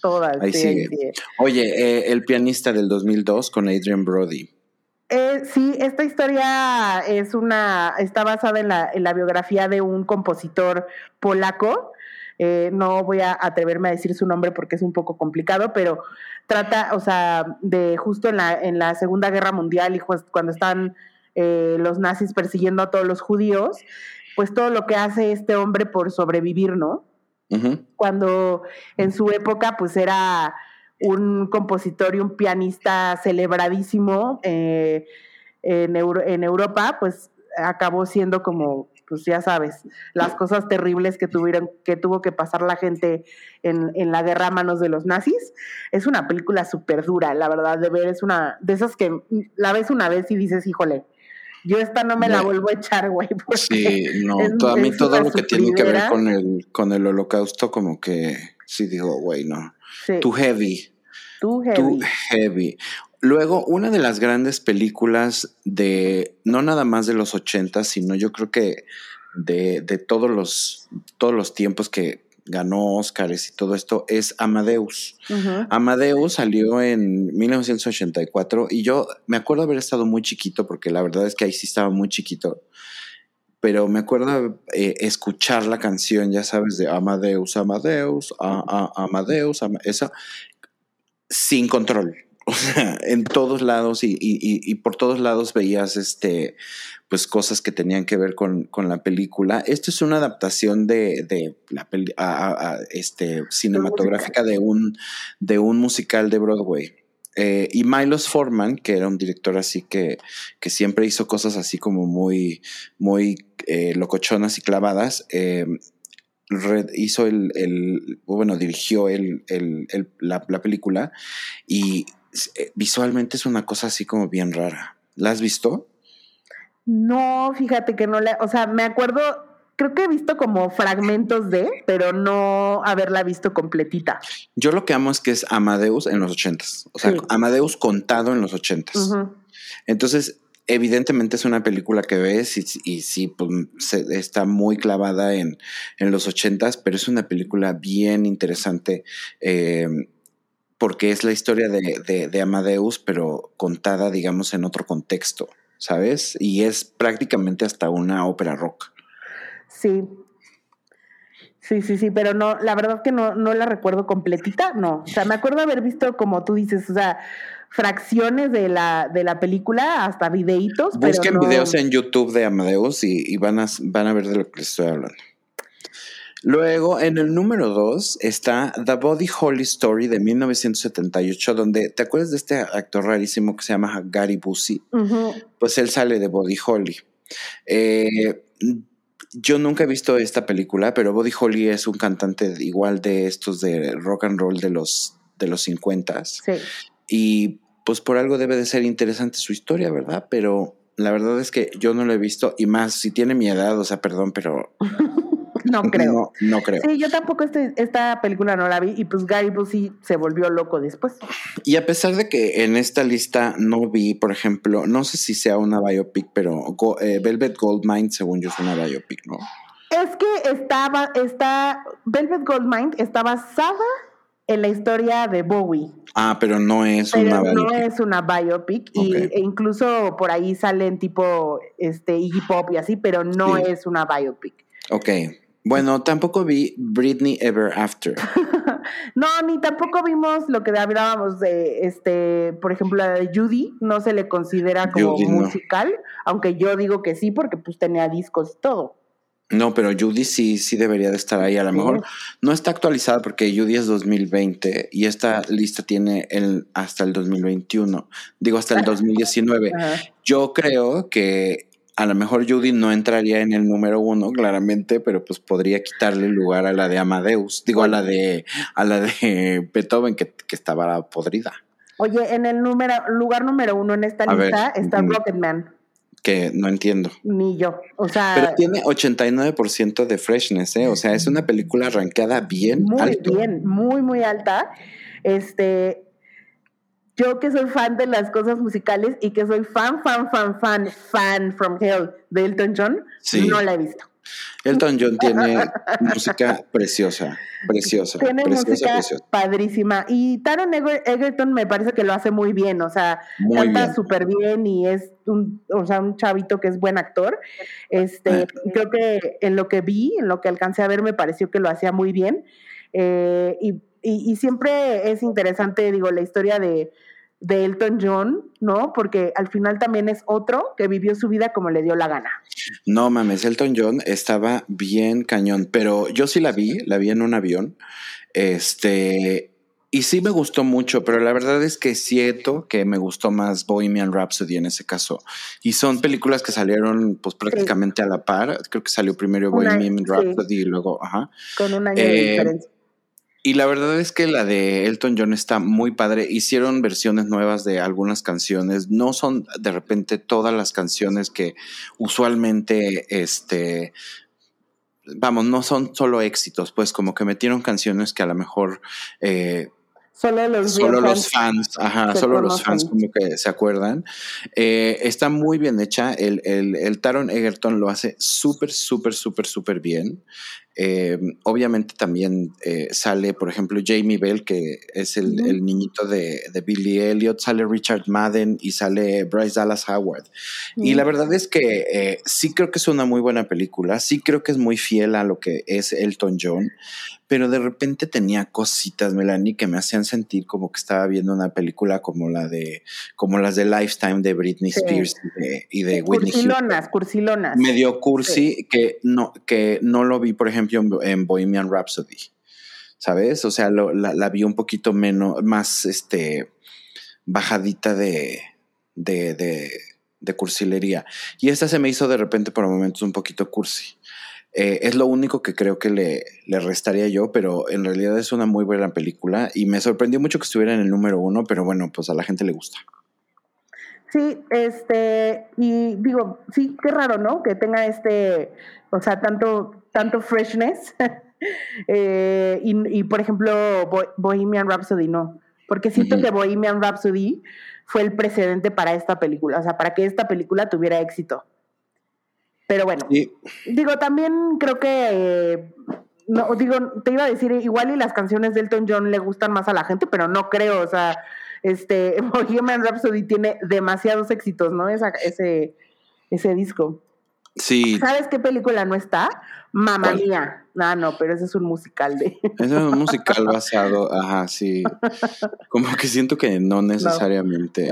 Todas. Ahí sigue. Oye, eh, el pianista del 2002 con Adrian Brody. Eh, sí, esta historia es una, está basada en la, en la biografía de un compositor polaco eh, no voy a atreverme a decir su nombre porque es un poco complicado, pero trata, o sea, de justo en la, en la Segunda Guerra Mundial y cuando están eh, los nazis persiguiendo a todos los judíos, pues todo lo que hace este hombre por sobrevivir, ¿no? Cuando en su época, pues era un compositor y un pianista celebradísimo eh, en, en Europa, pues acabó siendo como pues ya sabes, las cosas terribles que tuvieron, que tuvo que pasar la gente en, en la guerra a manos de los nazis. Es una película súper dura, la verdad, de ver, es una de esas que la ves una vez y dices, híjole, yo esta no me la vuelvo a echar, güey. Sí, no, a mí todo lo que tiene que ver con el, con el holocausto, como que sí digo, güey, no. Too heavy. Too heavy. Too heavy. Luego, una de las grandes películas de, no nada más de los 80, sino yo creo que de, de todos, los, todos los tiempos que ganó Oscars y todo esto, es Amadeus. Amadeus salió en 1984 y yo me acuerdo haber estado muy chiquito, porque la verdad es que ahí sí estaba muy chiquito pero me acuerdo eh, escuchar la canción, ya sabes, de Amadeus, Amadeus, a, Amadeus, esa, sin control. O sea, en todos lados y, y, y, por todos lados veías este, pues cosas que tenían que ver con, con la película. Esto es una adaptación de, de la peli a, este, cinematográfica de un, de un musical de Broadway. Eh, y Milos Forman, que era un director así que, que siempre hizo cosas así como muy, muy eh, locochonas y clavadas, eh, hizo el, el, bueno, dirigió el, el, la, la, película y visualmente es una cosa así como bien rara. ¿La has visto? No, fíjate que no la, o sea, me acuerdo, creo que he visto como fragmentos de, pero no haberla visto completita. Yo lo que amo es que es Amadeus en los ochentas, o sea, Amadeus contado en los ochentas. Entonces, evidentemente es una película que ves y, y sí, pues, está muy clavada en, en los ochentas, pero es una película bien interesante. Eh, porque es la historia de, de, Amadeus, pero contada, digamos, en otro contexto, ¿sabes? Y es prácticamente hasta una ópera rock. Sí. Sí, sí, sí, pero no, la verdad que no, no la recuerdo completita, no. O sea, me acuerdo haber visto, como tú dices, o sea, fracciones de la, de la película, hasta videitos. Busquen videos en YouTube de Amadeus y, y, van, a, van a ver de lo que les estoy hablando. Luego, en el número dos está The Body Holly Story de 1978, donde, ¿te acuerdas de este actor rarísimo que se llama Gary Busey? Pues él sale de Body Holly. Eh, yo nunca he visto esta película, pero Body Holly es un cantante igual de estos de rock and roll de los, de los 50 sí. Y pues por algo debe de ser interesante su historia, ¿verdad? Pero la verdad es que yo no lo he visto y más si tiene mi edad, o sea, perdón, pero No creo. No, creo. Sí, yo tampoco este, esta película no la vi y pues Gary Busey se volvió loco después. Y a pesar de que en esta lista no vi, por ejemplo, no sé si sea una biopic, pero eh, Velvet Goldmine, según yo, es una biopic, ¿no? Es que estaba, está, Velvet Goldmine está basada en la historia de Bowie. Ah, pero no es una biopic. No es una biopic. Y, e incluso por ahí salen tipo este, Iggy Pop y así, pero no es una biopic. Ok. Bueno, tampoco vi Britney Ever After. no, ni tampoco vimos lo que hablábamos de, este, por ejemplo, la de Judy, no se le considera como musical, aunque yo digo que sí, porque pues tenía discos y todo. No, pero Judy sí, sí debería de estar ahí. A lo mejor no está actualizada porque Judy es 2020 y esta lista tiene el, hasta el 2021. Digo, hasta el 2019. Yo creo que a lo mejor Judy no entraría en el número uno, claramente, pero pues podría quitarle lugar a la de Amadeus, digo a la de a la de Beethoven que, estaba podrida. Oye, en el número, lugar número uno en esta lista está mm, Rocketman. Que no entiendo. Ni yo. O sea. Pero tiene 89% de freshness, ¿eh? O sea, es una película arrancada bien Muy bien, muy, muy alta. Este, yo que soy fan de las cosas musicales y que soy fan, fan, fan, fan, fan from Hell de Elton John, no la he visto. Elton John tiene música preciosa, preciosa, Tiene preciosa, música preciosa. padrísima. Y Taron Eger- Egerton me parece que lo hace muy bien, o sea, Muy canta súper bien y es un, o sea, un chavito que es buen actor. Este, creo que en lo que vi, en lo que alcancé a ver, me pareció que lo hacía muy bien. Eh, y, y- y siempre es interesante, digo, la historia de, de Elton John, ¿no? Porque al final también es otro que vivió su vida como le dio la gana. No mames, Elton John estaba bien cañón, pero yo sí la vi, la vi en un avión. Este, y sí me gustó mucho, pero la verdad es que siento que me gustó más Bohemian Rhapsody en ese caso. Y son películas que salieron pues prácticamente a la par. Creo que salió primero año, Bohemian sí. Rhapsody y luego, ajá. Con un año de Eh, diferencia. Y la verdad es que la de Elton John está muy padre. Hicieron versiones nuevas de algunas canciones. No son de repente todas las canciones que usualmente, este, vamos, no son solo éxitos, pues como que metieron canciones que a lo mejor eh, Solo los, solo los fans, ajá, solo los fans como que se acuerdan. Eh, está muy bien hecha. El, el, el Taron Egerton lo hace súper, súper, súper, súper bien. Eh, obviamente también eh, sale, por ejemplo, Jamie Bell, que es el, el niñito de, de Billy Elliot, sale Richard Madden y sale Bryce Dallas Howard. Y la verdad es que sí creo que es una muy buena película, sí creo que es muy fiel a lo que es Elton John, pero de repente tenía cositas, Melanie, que me hacían sentir como que estaba viendo una película como la de, como las de Lifetime de Britney Sí. Spears y de, y de Whitney Houston. cursilonas, cursilonas. Medio cursi que no, que no lo vi, por ejemplo, en, en Bohemian Rhapsody. ¿Sabes? O sea, lo- la, la vi un poquito menos, más este bajadita de, de, de, de cursilería. Y esta se me hizo de repente por momentos un poquito cursi. Eh, es lo único que creo que le, le restaría yo, pero en realidad es una muy buena película y me sorprendió mucho que estuviera en el número uno, pero bueno, pues a la gente le gusta. Sí, este, y digo, sí, qué raro, ¿no? Que tenga este, o sea, tanto, tanto freshness. Eh, y, y, por ejemplo, Bo- Bohemian Rhapsody no. Porque siento que Bohemian Rhapsody fue el precedente para esta película, o sea, para que esta película tuviera éxito. Pero bueno, digo, también creo que, eh, no, digo, te iba a decir, igual y las canciones de Elton John le gustan más a la gente, pero no creo, o sea, este, Bohemian Rhapsody tiene demasiados éxitos, ¿no? Esa, ese, ese disco. sí, ¿Sabes qué película no está? ¿Cuál? Mía. No, no, pero ese es un musical de... Es un musical basado, ajá, sí. Como que siento que no necesariamente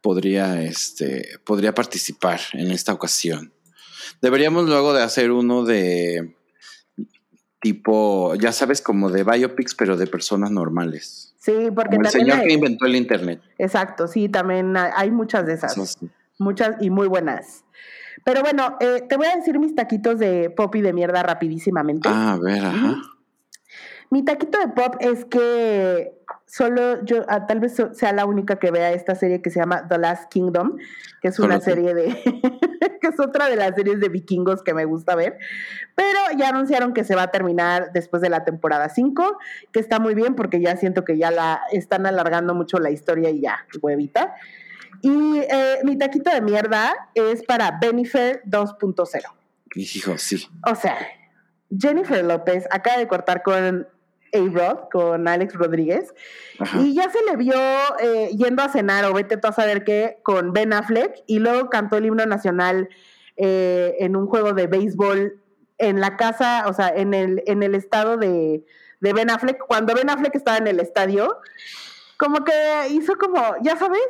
podría, este, podría participar en esta ocasión. Deberíamos luego de hacer uno de tipo, ya sabes, como de biopics, pero de personas normales. Sí, porque Como el también señor que inventó el internet. Exacto, sí, también hay muchas de esas. Muchas y muy buenas. Pero bueno, eh, te voy a decir mis taquitos de pop y de mierda rapidísimamente. Ah, a ver, ajá. Mi taquito de pop es que solo yo, ah, tal vez sea la única que vea esta serie que se llama The Last Kingdom, que es una serie de, que es otra de las series de vikingos que me gusta ver, pero ya anunciaron que se va a terminar después de la temporada 5, que está muy bien porque ya siento que ya la están alargando mucho la historia y ya, huevita. Y eh, mi taquito de mierda es para Benifer 2.0. Hijo, sí. O sea, Jennifer López acaba de cortar con A-Rod, con Alex Rodríguez, Ajá. y ya se le vio eh, yendo a cenar o vete tú a saber qué con Ben Affleck, y luego cantó el himno nacional eh, en un juego de béisbol en la casa, o sea, en el, en el estado de, de Ben Affleck, cuando Ben Affleck estaba en el estadio, como que hizo como, ya sabes,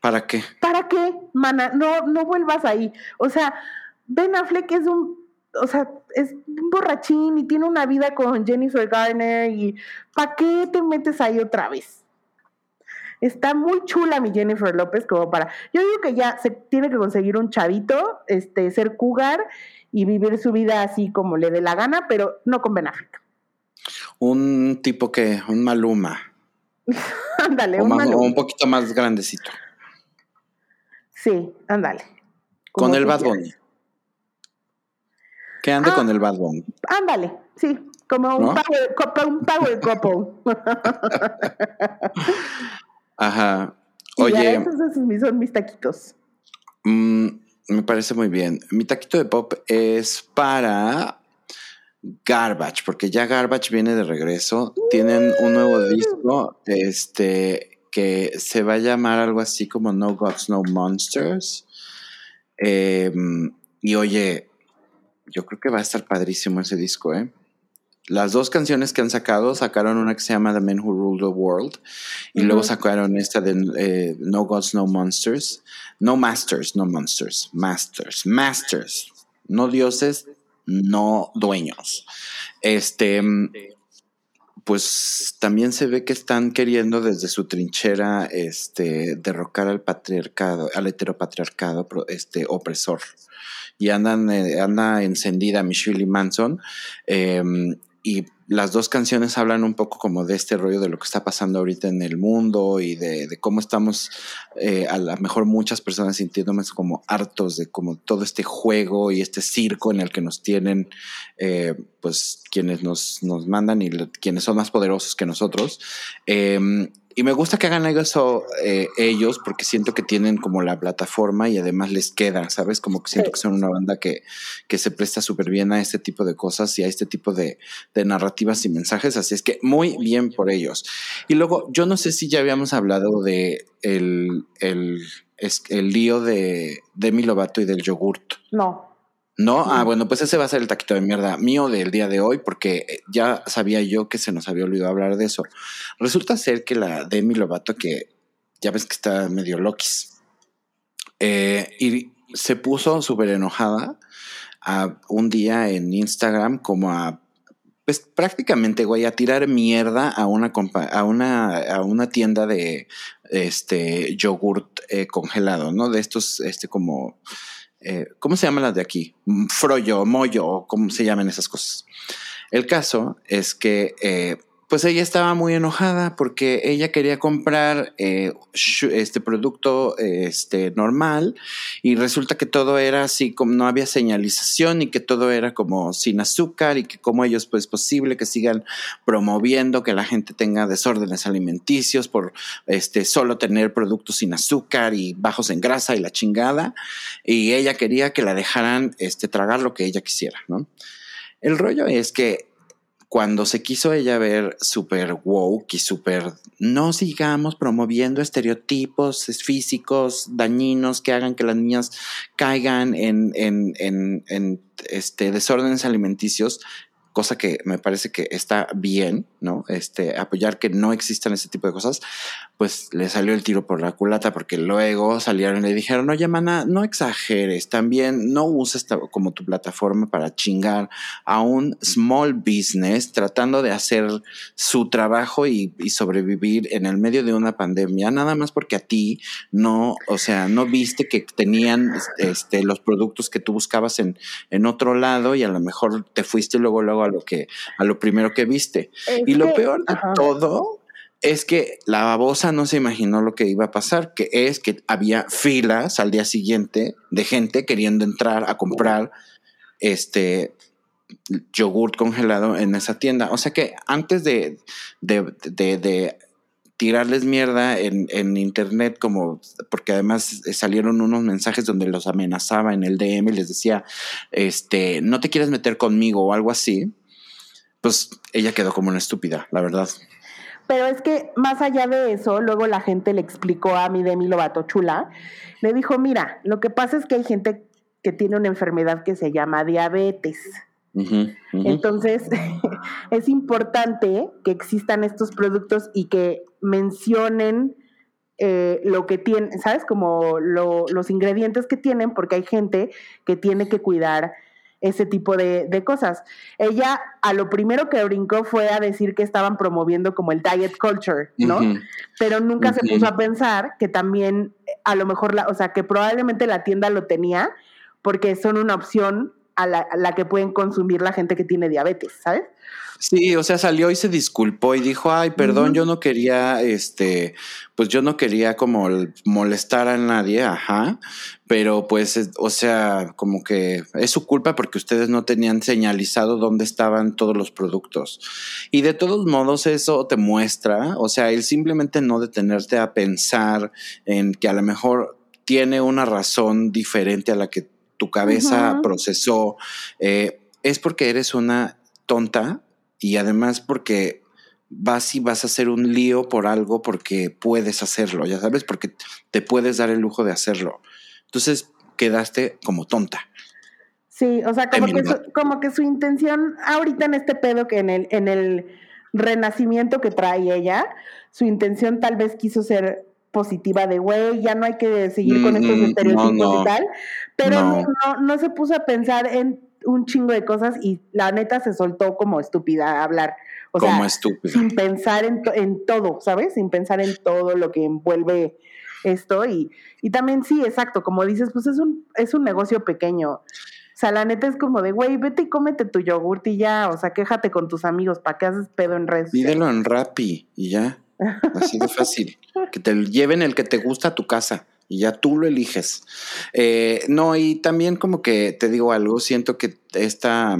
¿Para qué? ¿para qué, mana? No, no vuelvas ahí. O sea, Ben Affleck es un, o sea, es un borrachín y tiene una vida con Jennifer Garner y ¿para qué te metes ahí otra vez? Está muy chula mi Jennifer López como para, yo digo que ya se tiene que conseguir un chavito, este, ser cougar y vivir su vida así como le dé la gana, pero no con Ben Affleck. Un tipo que, un Maluma. ándale, un más- Maluma. o un poquito más grandecito. Sí, ándale. Con el Bad. Bunny. Que ande Ah. con el Bad Bunny. Ándale, sí, como un ¿No? power, couple, un power couple. Ajá. Oye, esos, son mis taquitos. mm, Me parece muy bien. Mi taquito de pop es para Garbage, porque ya Garbage viene de regreso. Tienen un nuevo disco, este, que se va a llamar algo así como No Gods, No Monsters. Em, y oye, yo creo que va a estar padrísimo ese disco, ¿eh? Las dos canciones que han sacado, sacaron una que se llama The Men Who Rule the World y luego sacaron esta de eh, No Gods, No Monsters. No Masters, no Monsters. Masters, Masters. No dioses, no dueños. Este, pues también se ve que están queriendo desde su trinchera este, derrocar al patriarcado, al heteropatriarcado este, opresor. Y andan, eh, anda encendida Michelle Manson. Em, y las dos canciones hablan un poco como de este rollo de lo que está pasando ahorita en el mundo y de, cómo estamos, eh, a lo mejor muchas personas sintiéndonos como hartos de como todo este juego y este circo en el que nos tienen, eh, pues quienes nos, nos mandan y quienes son más poderosos que nosotros. Em, y me gusta que hagan eso eh, ellos porque siento que tienen como la plataforma y además les queda, ¿sabes? Como que siento que son una banda que, que se presta súper bien a este tipo de cosas y a este tipo de, de, narrativas y mensajes. Así es que muy bien por ellos. Y luego, yo no sé si ya habíamos hablado de el, el, el lío de Demi Lovato y del yogurt. No. No, ah, bueno, pues ese va a ser el taquito de mierda mío del día de hoy, porque eh, ya sabía yo que se nos había olvidado hablar de eso. Resulta ser que la Demi Lovato, que ya ves que está medio loquis, eh, y se puso súper enojada a un día en Instagram como a pues prácticamente, güey, a tirar mierda a una, a una, a una tienda de este yogurt eh, congelado, ¿no? De estos, este, como eh, ¿cómo se llaman las de aquí? Frollo, mollo, ¿cómo se llaman esas cosas? El caso es que eh, pues ella estaba muy enojada porque ella quería comprar eh, este producto este, normal y resulta que todo era así como no había señalización y que todo era como sin azúcar y que como ellos pues posible que sigan promoviendo que la gente tenga desórdenes alimenticios por este solo tener productos sin azúcar y bajos en grasa y la chingada y ella quería que la dejaran este tragar lo que ella quisiera, ¿no? El rollo es que cuando se quiso ella ver súper woke y súper no sigamos promoviendo estereotipos físicos dañinos que hagan que las niñas caigan en, en, en, en este, desórdenes alimenticios, cosa que me parece que está bien, ¿no? Este, apoyar que no existan ese tipo de cosas, pues le salió el tiro por la culata porque luego salieron y le dijeron, oye, mana, no exageres, también no uses como tu plataforma para chingar a un small business tratando de hacer su trabajo y, sobrevivir en el medio de una pandemia, nada más porque a ti no, o sea, no viste que tenían este, los productos que tú buscabas en, en otro lado y a lo mejor te fuiste luego, luego a lo que, a lo primero que viste. y lo peor de todo es que la babosa no se imaginó lo que iba a pasar, que es que había filas al día siguiente de gente queriendo entrar a comprar este yogurt congelado en esa tienda. O sea que antes de, de, de, tirarles mierda en, en, internet, como porque además salieron unos mensajes donde los amenazaba en el DM y les decía, este, no te quieres meter conmigo o algo así pues ella quedó como una estúpida, la verdad. Pero es que más allá de eso, luego la gente le explicó a mi Demi Lovato chula, le dijo, mira, lo que pasa es que hay gente que tiene una enfermedad que se llama diabetes. Entonces, es importante que existan estos productos y que mencionen eh, lo que tienen, ¿sabes? Como los ingredientes que tienen, porque hay gente que tiene que cuidar ese tipo de, cosas. Ella a lo primero que brincó fue a decir que estaban promoviendo como el diet culture, ¿no? Pero nunca se puso a pensar que también a lo mejor, la, o sea, que probablemente la tienda lo tenía porque son una opción a la, a la que pueden consumir la gente que tiene diabetes, ¿sabes? Sí, o sea, salió y se disculpó y dijo, ay, perdón, yo no quería, este, pues yo no quería como molestar a nadie, ajá, pero pues, o sea, como que es su culpa porque ustedes no tenían señalizado dónde estaban todos los productos. Y de todos modos eso te muestra, o sea, el simplemente no detenerte a pensar en que a lo mejor tiene una razón diferente a la que tu cabeza procesó, eh, es porque eres una tonta y además porque vas y vas a hacer un lío por algo porque puedes hacerlo, ya sabes, porque te puedes dar el lujo de hacerlo. Entonces quedaste como tonta. Sí, o sea, como que, su, como que su intención ahorita en este pedo que en el, en el renacimiento que trae ella, su intención tal vez quiso ser positiva de, güey, ya no hay que seguir con estos estereotipos y tal, pero no. no, se puso a pensar en un chingo de cosas y la neta se soltó como estúpida a hablar. O como estúpida. Sin pensar en, en todo, ¿sabes? Sin pensar en todo lo que envuelve esto y, y también sí, exacto, como dices, pues es un, es un negocio pequeño. O sea, la neta es como de, güey, vete y cómete tu yogurt y ya, o sea, quéjate con tus amigos, ¿para qué haces pedo en redes? Pídelo en Rappi y ya. Así de fácil. que te lleven el que te gusta a tu casa y ya tú lo eliges. Eh, no, y también como que te digo algo, siento que esta,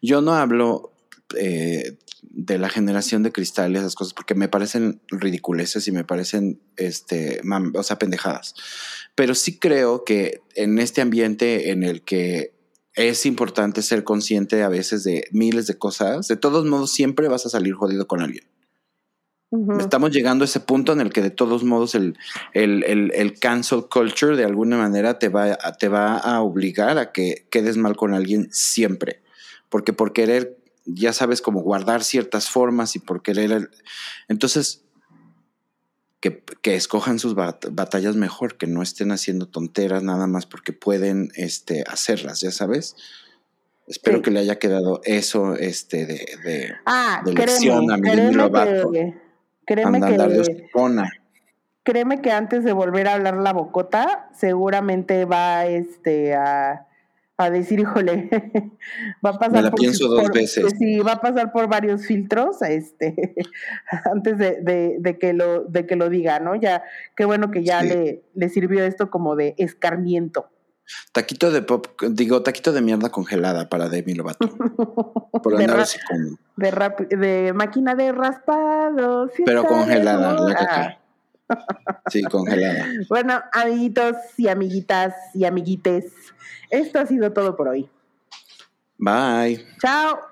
yo no hablo eh, de la generación de cristal y esas cosas porque me parecen ridiculeces y me parecen, este, o sea, pendejadas. Pero sí creo que en este ambiente en el que es importante ser consciente a veces de miles de cosas. De todos modos, siempre vas a salir jodido con alguien. Estamos llegando a ese punto en el que de todos modos el, el, el, cancel culture de alguna manera te va, a, te va a obligar a que quedes mal con alguien siempre. Porque por querer, ya sabes, cómo guardar ciertas formas y por querer... Entonces, que, escojan sus batallas mejor, que no estén haciendo tonteras nada más porque pueden este, hacerlas, ya sabes. Espero que le haya quedado eso este, de, de, ah, lección a mi Lovato. Créeme que, créeme que antes de volver a hablar la bocota, seguramente va este, a a decir, híjole, va a pasar la por, pienso dos veces. Sí, va a pasar por varios filtros, este, antes de, de, que lo, de que lo diga, ¿no? Ya, qué bueno que ya le, le sirvió esto como de escarmiento. Taquito de pop, digo, taquito de mierda congelada para Demi Lovato. Por de, así como... de, de, máquina de raspado. Pero congelada, la caca. Sí, congelada. Bueno, amiguitos y amiguitas y amiguites, esto ha sido todo por hoy. Bye. Chao.